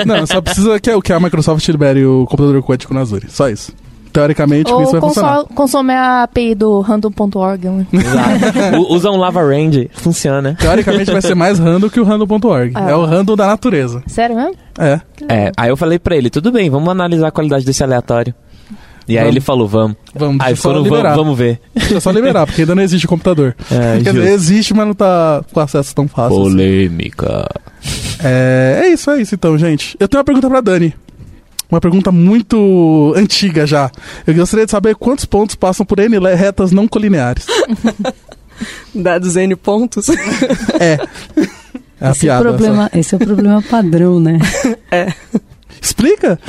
Não, só precisa que, que a Microsoft libere o computador quântico na Azure. Só isso. Teoricamente, Ou isso vai funcionar. consome, a API do random.org. né? Exato. Usa um lava range, funciona. Teoricamente vai ser mais random que o random.org. Ah. É o random da natureza. Sério mesmo? É. É, aí eu falei pra ele, tudo bem, vamos analisar a qualidade desse aleatório. E aí Vamos. ele falou, vamos. Vamos, Aí liberar. vamos, vamos ver. Deixa só liberar, porque ainda não existe o computador. É, Quer dizer, existe, mas não tá com acesso tão fácil. assim. Polêmica. É, é isso, é isso então, gente. Eu tenho uma pergunta pra Dani. Uma pergunta muito antiga já. Eu gostaria de saber quantos pontos passam por N retas não colineares. Dados N pontos. É. É esse, é piada. o problema, esse é o problema padrão, né? essa. Explica?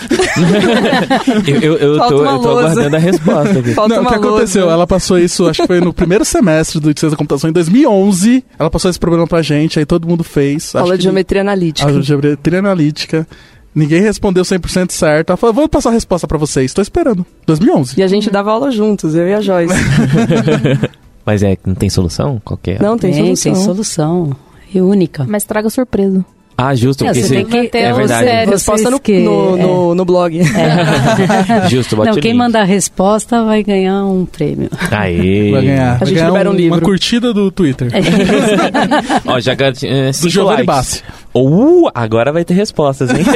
Eu, eu, eu tô, eu tô aguardando a resposta aqui. Falta não, o que aconteceu? lousa. Ela passou isso, acho que foi no primeiro semestre do Ciência da Computação, em 2011. Ela passou esse problema pra gente, aí todo mundo fez. Aula Acho de que- geometria analítica. A geometria analítica. Ninguém respondeu 100% certo. Ela falou, vou passar a resposta pra vocês. Tô esperando. 2011. E a gente dava aula juntos, eu e a Joyce. Mas é, não tem solução? Qualquer? Não, tem, solução. tem solução. E única. Mas traga surpresa. Ah, justo, É, porque você tem que- ter é o verdade. sério. Resposta no, que- no, é. no, no blog. Justo, bote Não, quem link. mandar a resposta vai ganhar um prêmio. Aê. Vai ganhar. vai gente ganhar libera um uma livro. curtida do Twitter. Ó, já garanti é, Do Giovanni. Bassi. Uh, agora vai ter respostas, hein?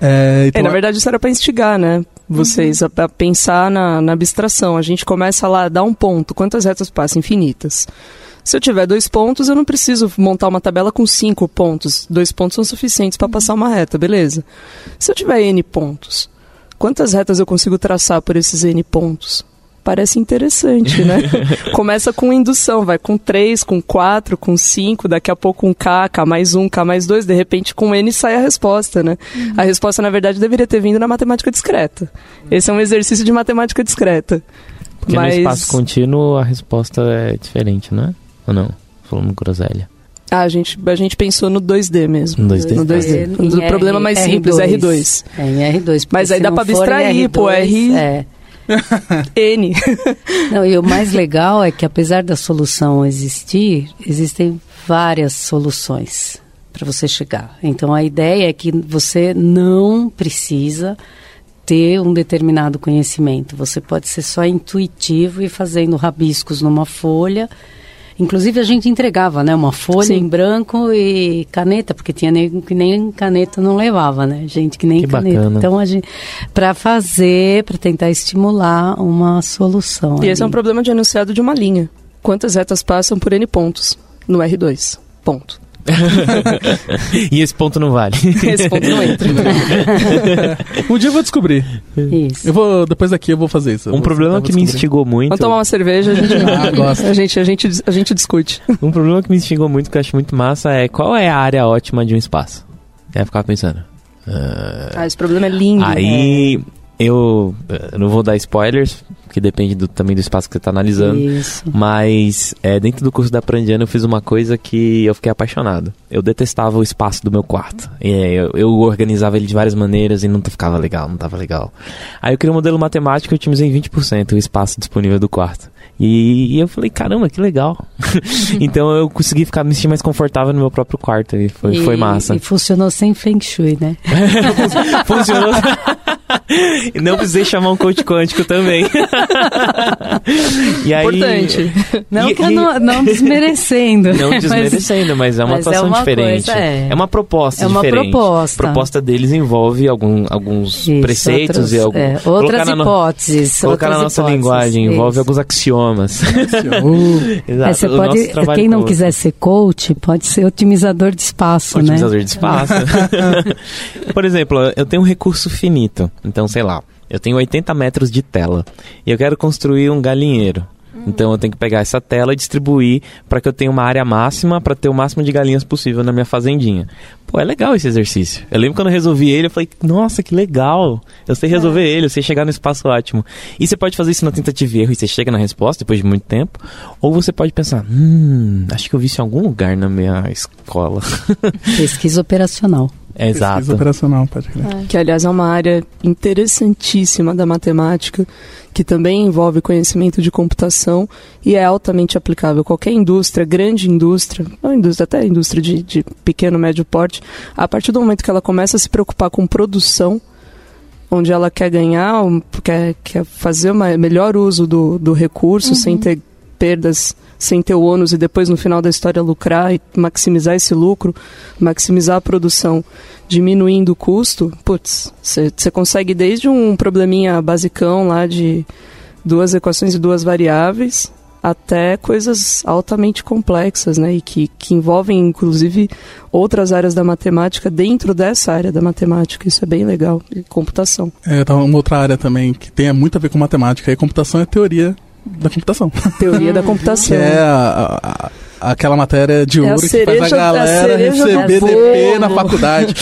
É, É, então, na verdade, isso era pra instigar, né? Vocês a, a pensar na, na abstração. A gente começa lá, dá um ponto. Quantas retas passam? Infinitas. Se eu tiver dois pontos, eu não preciso montar uma tabela com cinco pontos. Dois pontos são suficientes para passar uma reta, beleza. Se eu tiver N pontos, quantas retas eu consigo traçar por esses N pontos? Parece interessante, né? Começa com indução, vai com 3, com 4, com 5, daqui a pouco um K, K mais 1, K mais 2, de repente com N sai a resposta, né? A resposta, na verdade, deveria ter vindo na matemática discreta. Esse é um exercício de matemática discreta. Porque no espaço contínuo a resposta é diferente, né? Ou não? Falando groselha. Ah, a gente, a gente pensou no 2D mesmo. No 2D. No 2D. Em O problema mais simples, R2. É, em R2. porque Mas aí dá pra abstrair, pô, R- É. N. Não, e o mais legal é que apesar da solução existir, existem várias soluções para você chegar. Então a ideia é que você não precisa ter um determinado conhecimento. Você pode ser só intuitivo e fazendo rabiscos numa folha. Inclusive a gente entregava, né, uma folha Sim. em branco e caneta, porque tinha nego que nem caneta não levava, né? Gente que nem Que caneta. bacana. Então a gente para fazer, para tentar estimular uma solução. E esse é um ali. problema de enunciado de uma linha. Quantas retas passam por N pontos no R2? Ponto. e esse ponto não vale. Esse ponto não entra. um dia eu vou descobrir. Isso. Eu vou, depois daqui eu vou fazer isso. Um problema que me instigou muito. Vamos tomar uma cerveja, a gente, Ah, a gente, a gente, a gente discute. Um problema que me instigou muito, que eu acho muito massa, é qual é a área ótima de um espaço? Eu ficava pensando. ah, Ah, esse problema é lindo. aí eu, eu não vou dar spoilers, porque depende do, também do espaço que você está analisando. Isso. Mas é, dentro do curso da Prandiana eu fiz uma coisa que eu fiquei apaixonado. Eu detestava o espaço do meu quarto. E, é, eu, eu organizava ele de várias maneiras e não ficava legal, não tava legal. Aí eu criei um modelo matemático e otimizei em 20% o espaço disponível do quarto. E, e eu falei, caramba, que legal. então eu consegui ficar me sentir mais confortável no meu próprio quarto e foi, foi E- massa. E funcionou sem Feng Shui, né? Funcionou. e não precisei chamar um coach quântico também. e aí, Importante. Não E- que eu e- não, não desmerecendo. Não mas- desmerecendo, mas, é uma mas é atuação uma diferente. coisa, é. uma proposta É uma diferente. proposta. A proposta deles envolve algum, alguns Isso, preceitos outros- e algum, é, colocar outras na no- hipóteses. Colocar na outras nossa hipóteses, linguagem, envolve isso. alguns axiomas. Uh, Exato. É, pode, quem não quiser ser coach, pode ser otimizador de espaço, Otimizador né? de espaço. Por exemplo, eu tenho um recurso finito. Então, sei lá, eu tenho 80 metros de tela e eu quero construir um galinheiro. Então eu tenho que pegar essa tela e distribuir para que eu tenha uma área máxima para ter o máximo de galinhas possível na minha fazendinha. Pô, é legal esse exercício. Eu lembro quando eu resolvi ele, eu falei, nossa, que legal. Eu sei resolver é. ele, eu sei chegar no espaço ótimo. E você pode fazer isso na tentativa e erro e você chega na resposta depois de muito tempo. Ou você pode pensar, hum, acho que eu vi isso em algum lugar na minha escola. Pesquisa operacional. Exato. Pesquisa operacional, pode crer. É. Que, aliás, é uma área interessantíssima da matemática, que também envolve conhecimento de computação e é altamente aplicável. Qualquer indústria, grande indústria, ou indústria, até indústria de, de pequeno, médio porte, a partir do momento que ela começa a se preocupar com produção, onde ela quer ganhar, quer, quer fazer o melhor uso do, do recurso uhum. sem ter perdas sem ter o ônus e depois no final da história lucrar e maximizar esse lucro, maximizar a produção, diminuindo o custo, putz, você consegue desde um probleminha basicão lá de duas equações e duas variáveis até coisas altamente complexas, né, e que, que envolvem inclusive outras áreas da matemática dentro dessa área da matemática. Isso é bem legal, e computação. É, tá uma outra área também que tem muito a ver com matemática, e computação é teoria da computação. Teoria da computação. Que é a, a, aquela matéria de é ouro que faz a galera a receber DP na faculdade.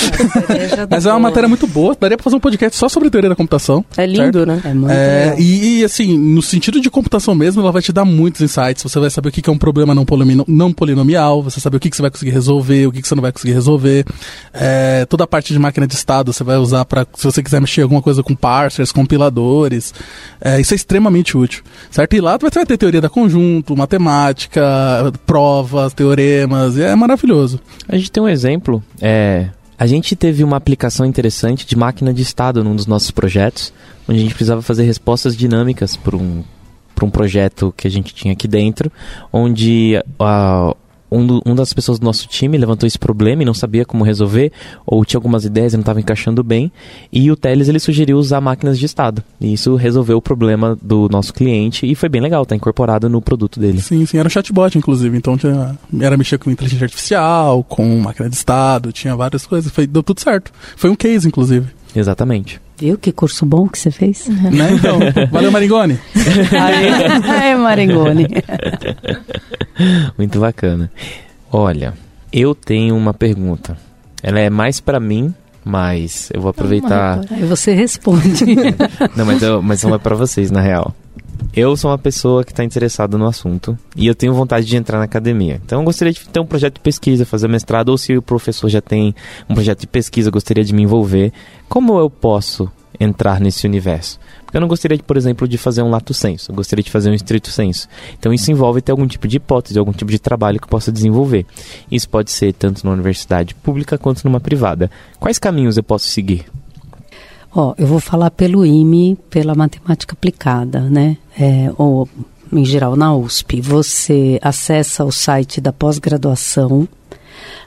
Mas é uma matéria muito boa, daria pra fazer um podcast só sobre teoria da computação. É lindo, certo? né? É muito é, e, e, assim, no sentido de computação mesmo, ela vai te dar muitos insights. Você vai saber o que é um problema não, polino, não polinomial, você sabe o que, que você vai conseguir resolver, o que, que você não vai conseguir resolver. É, toda a parte de máquina de estado você vai usar para se você quiser mexer alguma coisa com parsers, compiladores. É, isso é extremamente útil, certo? E lá você vai ter teoria da conjunto, matemática, pró provas, teoremas, é maravilhoso. A gente tem um exemplo, é, a gente teve uma aplicação interessante de máquina de estado num dos nossos projetos, onde a gente precisava fazer respostas dinâmicas para um, um projeto que a gente tinha aqui dentro, onde a, um, do, um das pessoas do nosso time levantou esse problema e não sabia como resolver, ou tinha algumas ideias e não estava encaixando bem, e o Teles ele sugeriu usar máquinas de estado. E isso resolveu o problema do nosso cliente e foi bem legal, tá incorporado no produto dele. Sim, sim, era um chatbot, inclusive, então tinha, era mexer com inteligência artificial, com máquina de estado, tinha várias coisas, foi, deu tudo certo. Foi um case, inclusive. Exatamente. Viu que curso bom que você fez? Né, então? Valeu, Maringoni. Ai, Maringoni. Muito bacana. Olha, eu tenho uma pergunta. Ela é mais para mim, mas eu vou aproveitar. Aí você responde. não, mas, eu, mas não é para vocês, na real. Eu sou uma pessoa que está interessada no assunto e eu tenho vontade de entrar na academia. Então eu gostaria de ter um projeto de pesquisa, fazer mestrado, ou se o professor já tem um projeto de pesquisa, gostaria de me envolver. Como eu posso entrar nesse universo? Porque eu não gostaria, de, por exemplo, de fazer um lato senso, eu gostaria de fazer um estrito senso. Então isso envolve ter algum tipo de hipótese, algum tipo de trabalho que eu possa desenvolver. Isso pode ser tanto numa universidade pública quanto numa privada. Quais caminhos eu posso seguir? Ó, eu vou falar pelo IME, pela matemática aplicada, né? É, ou em geral na USP. Você acessa o site da pós-graduação.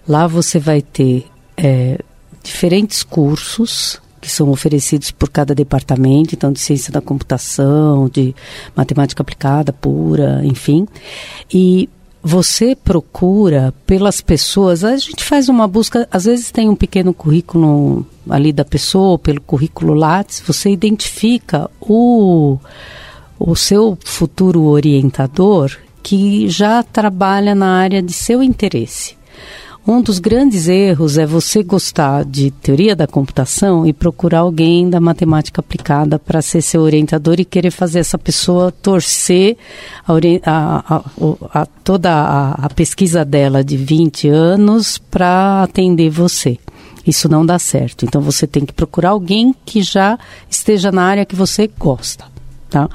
Lá você vai ter é, diferentes cursos que são oferecidos por cada departamento, então de ciência da computação, de matemática aplicada pura, enfim. E você procura pelas pessoas, a gente faz uma busca, às vezes tem um pequeno currículo ali da pessoa, pelo currículo Lattes, você identifica o, o seu futuro orientador que já trabalha na área de seu interesse. Um dos grandes erros é você gostar de teoria da computação e procurar alguém da matemática aplicada para ser seu orientador e querer fazer essa pessoa torcer a, a, a, toda a, pesquisa dela de 20 anos para atender você. Isso não dá certo. Então você tem que procurar alguém que já esteja na área que você gosta. Tá?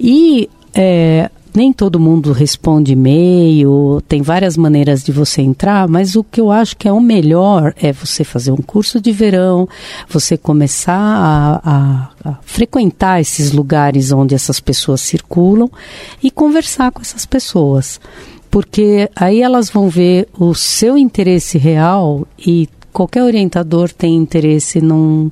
E é, nem todo mundo responde e-mail, tem várias maneiras de você entrar, mas o que eu acho que é o melhor é você fazer um curso de verão, você começar a, a, a frequentar esses lugares onde essas pessoas circulam e conversar com essas pessoas. Porque aí elas vão ver o seu interesse real e qualquer orientador tem interesse num,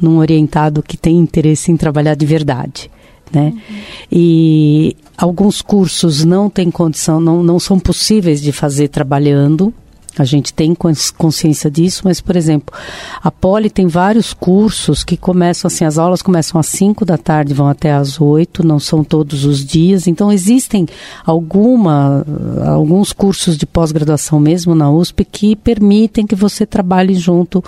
num orientado que tem interesse em trabalhar de verdade né? Uhum. E alguns cursos não têm condição, não, não são possíveis de fazer trabalhando, A gente tem consciência disso, mas, por exemplo, a Poli tem vários cursos que começam assim, as aulas começam às 5 da tarde, vão até às 8, não são todos os dias. Então, existem alguma, alguns cursos de pós-graduação mesmo na USP que permitem que você trabalhe junto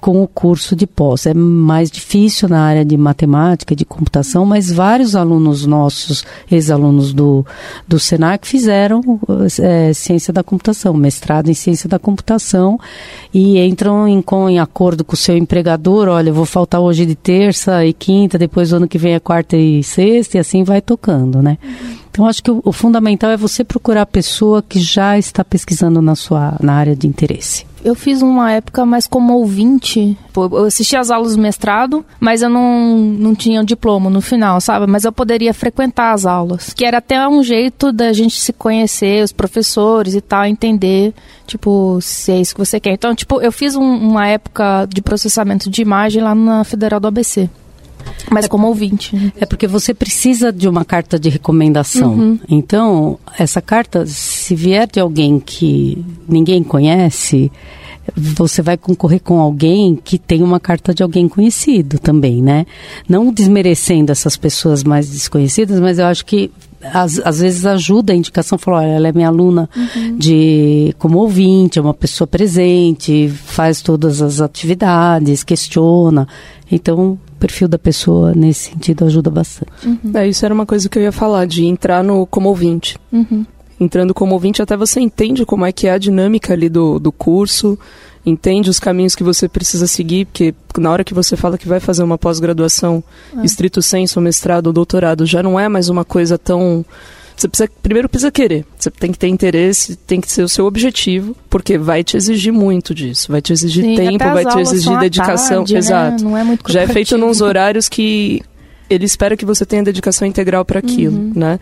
com o curso de pós. É mais difícil na área de matemática, de computação, mas vários alunos nossos, ex-alunos do, do SENAC, fizeram é, ciência da computação, mestrado em ciência da da computação e entram em, com, em acordo com o seu empregador, olha, vou faltar hoje de terça e quinta, depois o ano que vem é quarta e sexta, e assim vai tocando, né? Então, acho que o, o, fundamental é você procurar a pessoa que já está pesquisando na sua na área de interesse. Eu fiz uma época mais como ouvinte. Eu assisti as aulas do mestrado, mas eu não, não tinha o diploma no final, sabe? Mas eu poderia frequentar as aulas. Que era até um jeito da gente se conhecer, os professores e tal, entender, tipo, se é isso que você quer. Então, tipo, eu fiz um, uma época de processamento de imagem lá na Federal do ABC. Mas como ouvinte. É porque você precisa de uma carta de recomendação. Uhum. Então, essa carta, se vier de alguém que ninguém conhece, você vai concorrer com alguém que tem uma carta de alguém conhecido também, né? Não desmerecendo essas pessoas mais desconhecidas, mas eu acho que às, às vezes ajuda a indicação, falou, olha, ela é minha aluna uhum. de como ouvinte, é uma pessoa presente, faz todas as atividades, questiona. Então, o perfil da pessoa nesse sentido ajuda bastante. Uhum. É, isso era uma coisa que eu ia falar, de entrar no como ouvinte. Uhum. Entrando como ouvinte, até você entende como é que é a dinâmica ali do, do curso, entende os caminhos que você precisa seguir, porque na hora que você fala que vai fazer uma pós-graduação, é. estrito senso, mestrado ou doutorado, já não é mais uma coisa tão você precisa, primeiro precisa querer. Você tem que ter interesse, tem que ser o seu objetivo, porque vai te exigir muito disso. Vai te exigir Sim, tempo, vai te exigir dedicação. Tarde, né? Exato. Né? É Já é feito nos horários que ele espera que você tenha dedicação integral para aquilo, uhum. né?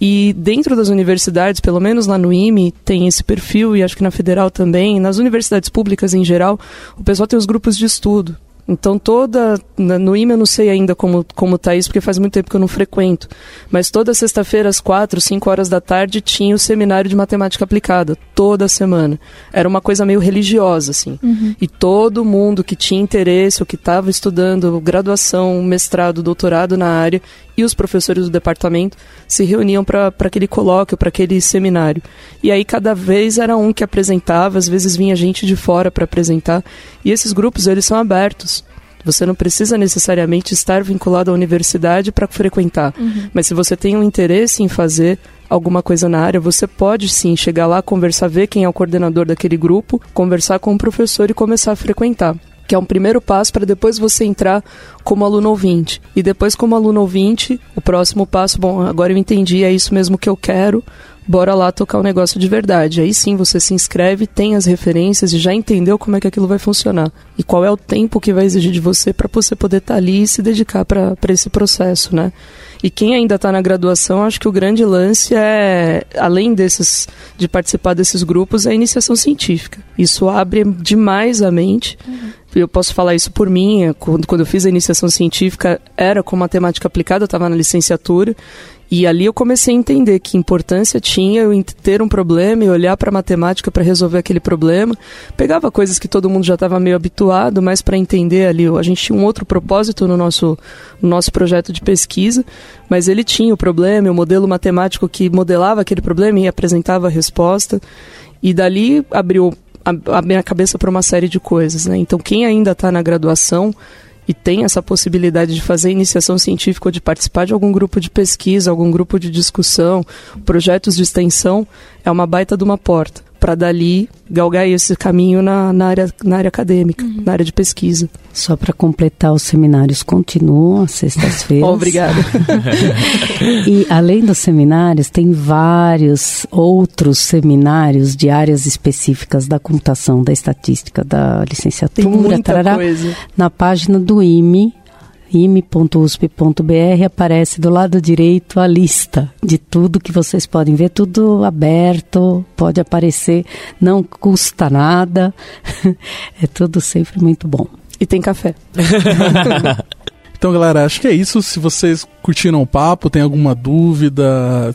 E dentro das universidades, pelo menos lá no IME, tem esse perfil, e acho que na federal também, nas universidades públicas em geral, o pessoal tem os grupos de estudo. Então toda no IME eu não sei ainda como como tá isso porque faz muito tempo que eu não frequento, mas toda sexta-feira às quatro, cinco horas da tarde tinha o seminário de matemática aplicada toda semana. Era uma coisa meio religiosa assim. Uhum. E todo mundo que tinha interesse ou que estava estudando graduação, mestrado, doutorado na área e os professores do departamento se reuniam para aquele colóquio, para aquele seminário. E aí cada vez era um que apresentava, às vezes vinha gente de fora para apresentar. E esses grupos, eles são abertos. Você não precisa necessariamente estar vinculado à universidade para frequentar. Uhum. Mas se você tem um interesse em fazer alguma coisa na área, você pode sim chegar lá, conversar, ver quem é o coordenador daquele grupo, conversar com o professor e começar a frequentar que é um primeiro passo para depois você entrar como aluno ouvinte. E depois, como aluno ouvinte, o próximo passo, bom, agora eu entendi, é isso mesmo que eu quero, bora lá tocar o um negócio de verdade. Aí sim você se inscreve, tem as referências e já entendeu como é que aquilo vai funcionar. E qual é o tempo que vai exigir de você para você poder estar tá ali e se dedicar para esse processo, né? E quem ainda está na graduação, acho que o grande lance é, além desses, de participar desses grupos, é a iniciação científica. Isso abre demais a mente. Uhum eu posso falar isso por mim, é, quando, quando eu fiz a iniciação científica, era com matemática aplicada, eu estava na licenciatura, e ali eu comecei a entender que importância tinha eu ter um problema e olhar para a matemática para resolver aquele problema. Pegava coisas que todo mundo já estava meio habituado, mas para entender ali, a gente tinha um outro propósito no nosso, no nosso projeto de pesquisa, mas ele tinha o problema, o modelo matemático que modelava aquele problema e apresentava a resposta. E dali abriu a, a minha cabeça para uma série de coisas. Né? Então, quem ainda está na graduação e tem essa possibilidade de fazer iniciação científica ou de participar de algum grupo de pesquisa, algum grupo de discussão, projetos de extensão, é uma baita de uma porta para dali galgar esse caminho na, na, área, na área acadêmica, uhum. na área de pesquisa. Só para completar, os seminários continuam às sextas-feiras. Obrigada. e além dos seminários, tem vários outros seminários de áreas específicas da computação, da estatística, da licenciatura, tem muita tarará, coisa. na página do IME, ime.usp.br aparece do lado direito a lista de tudo que vocês podem ver, tudo aberto, pode aparecer, não custa nada, é tudo sempre muito bom. E tem café. Então, galera, acho que é isso. Se vocês curtiram o papo, tem alguma dúvida,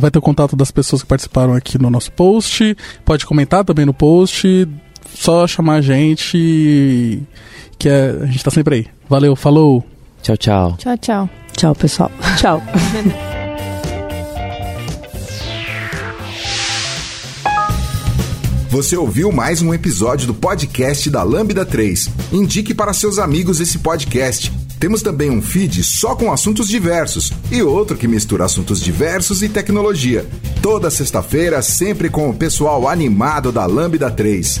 vai ter o contato das pessoas que participaram aqui no nosso post. Pode comentar também no post. Só chamar a gente, que é, a gente tá sempre aí. Valeu, falou! Tchau, tchau. Tchau, tchau. Tchau, pessoal. Tchau. Você ouviu mais um episódio do podcast da Lambda 3. Indique para seus amigos esse podcast. Temos também um feed só com assuntos diversos e outro que mistura assuntos diversos e tecnologia. Toda sexta-feira, sempre com o pessoal animado da Lambda 3.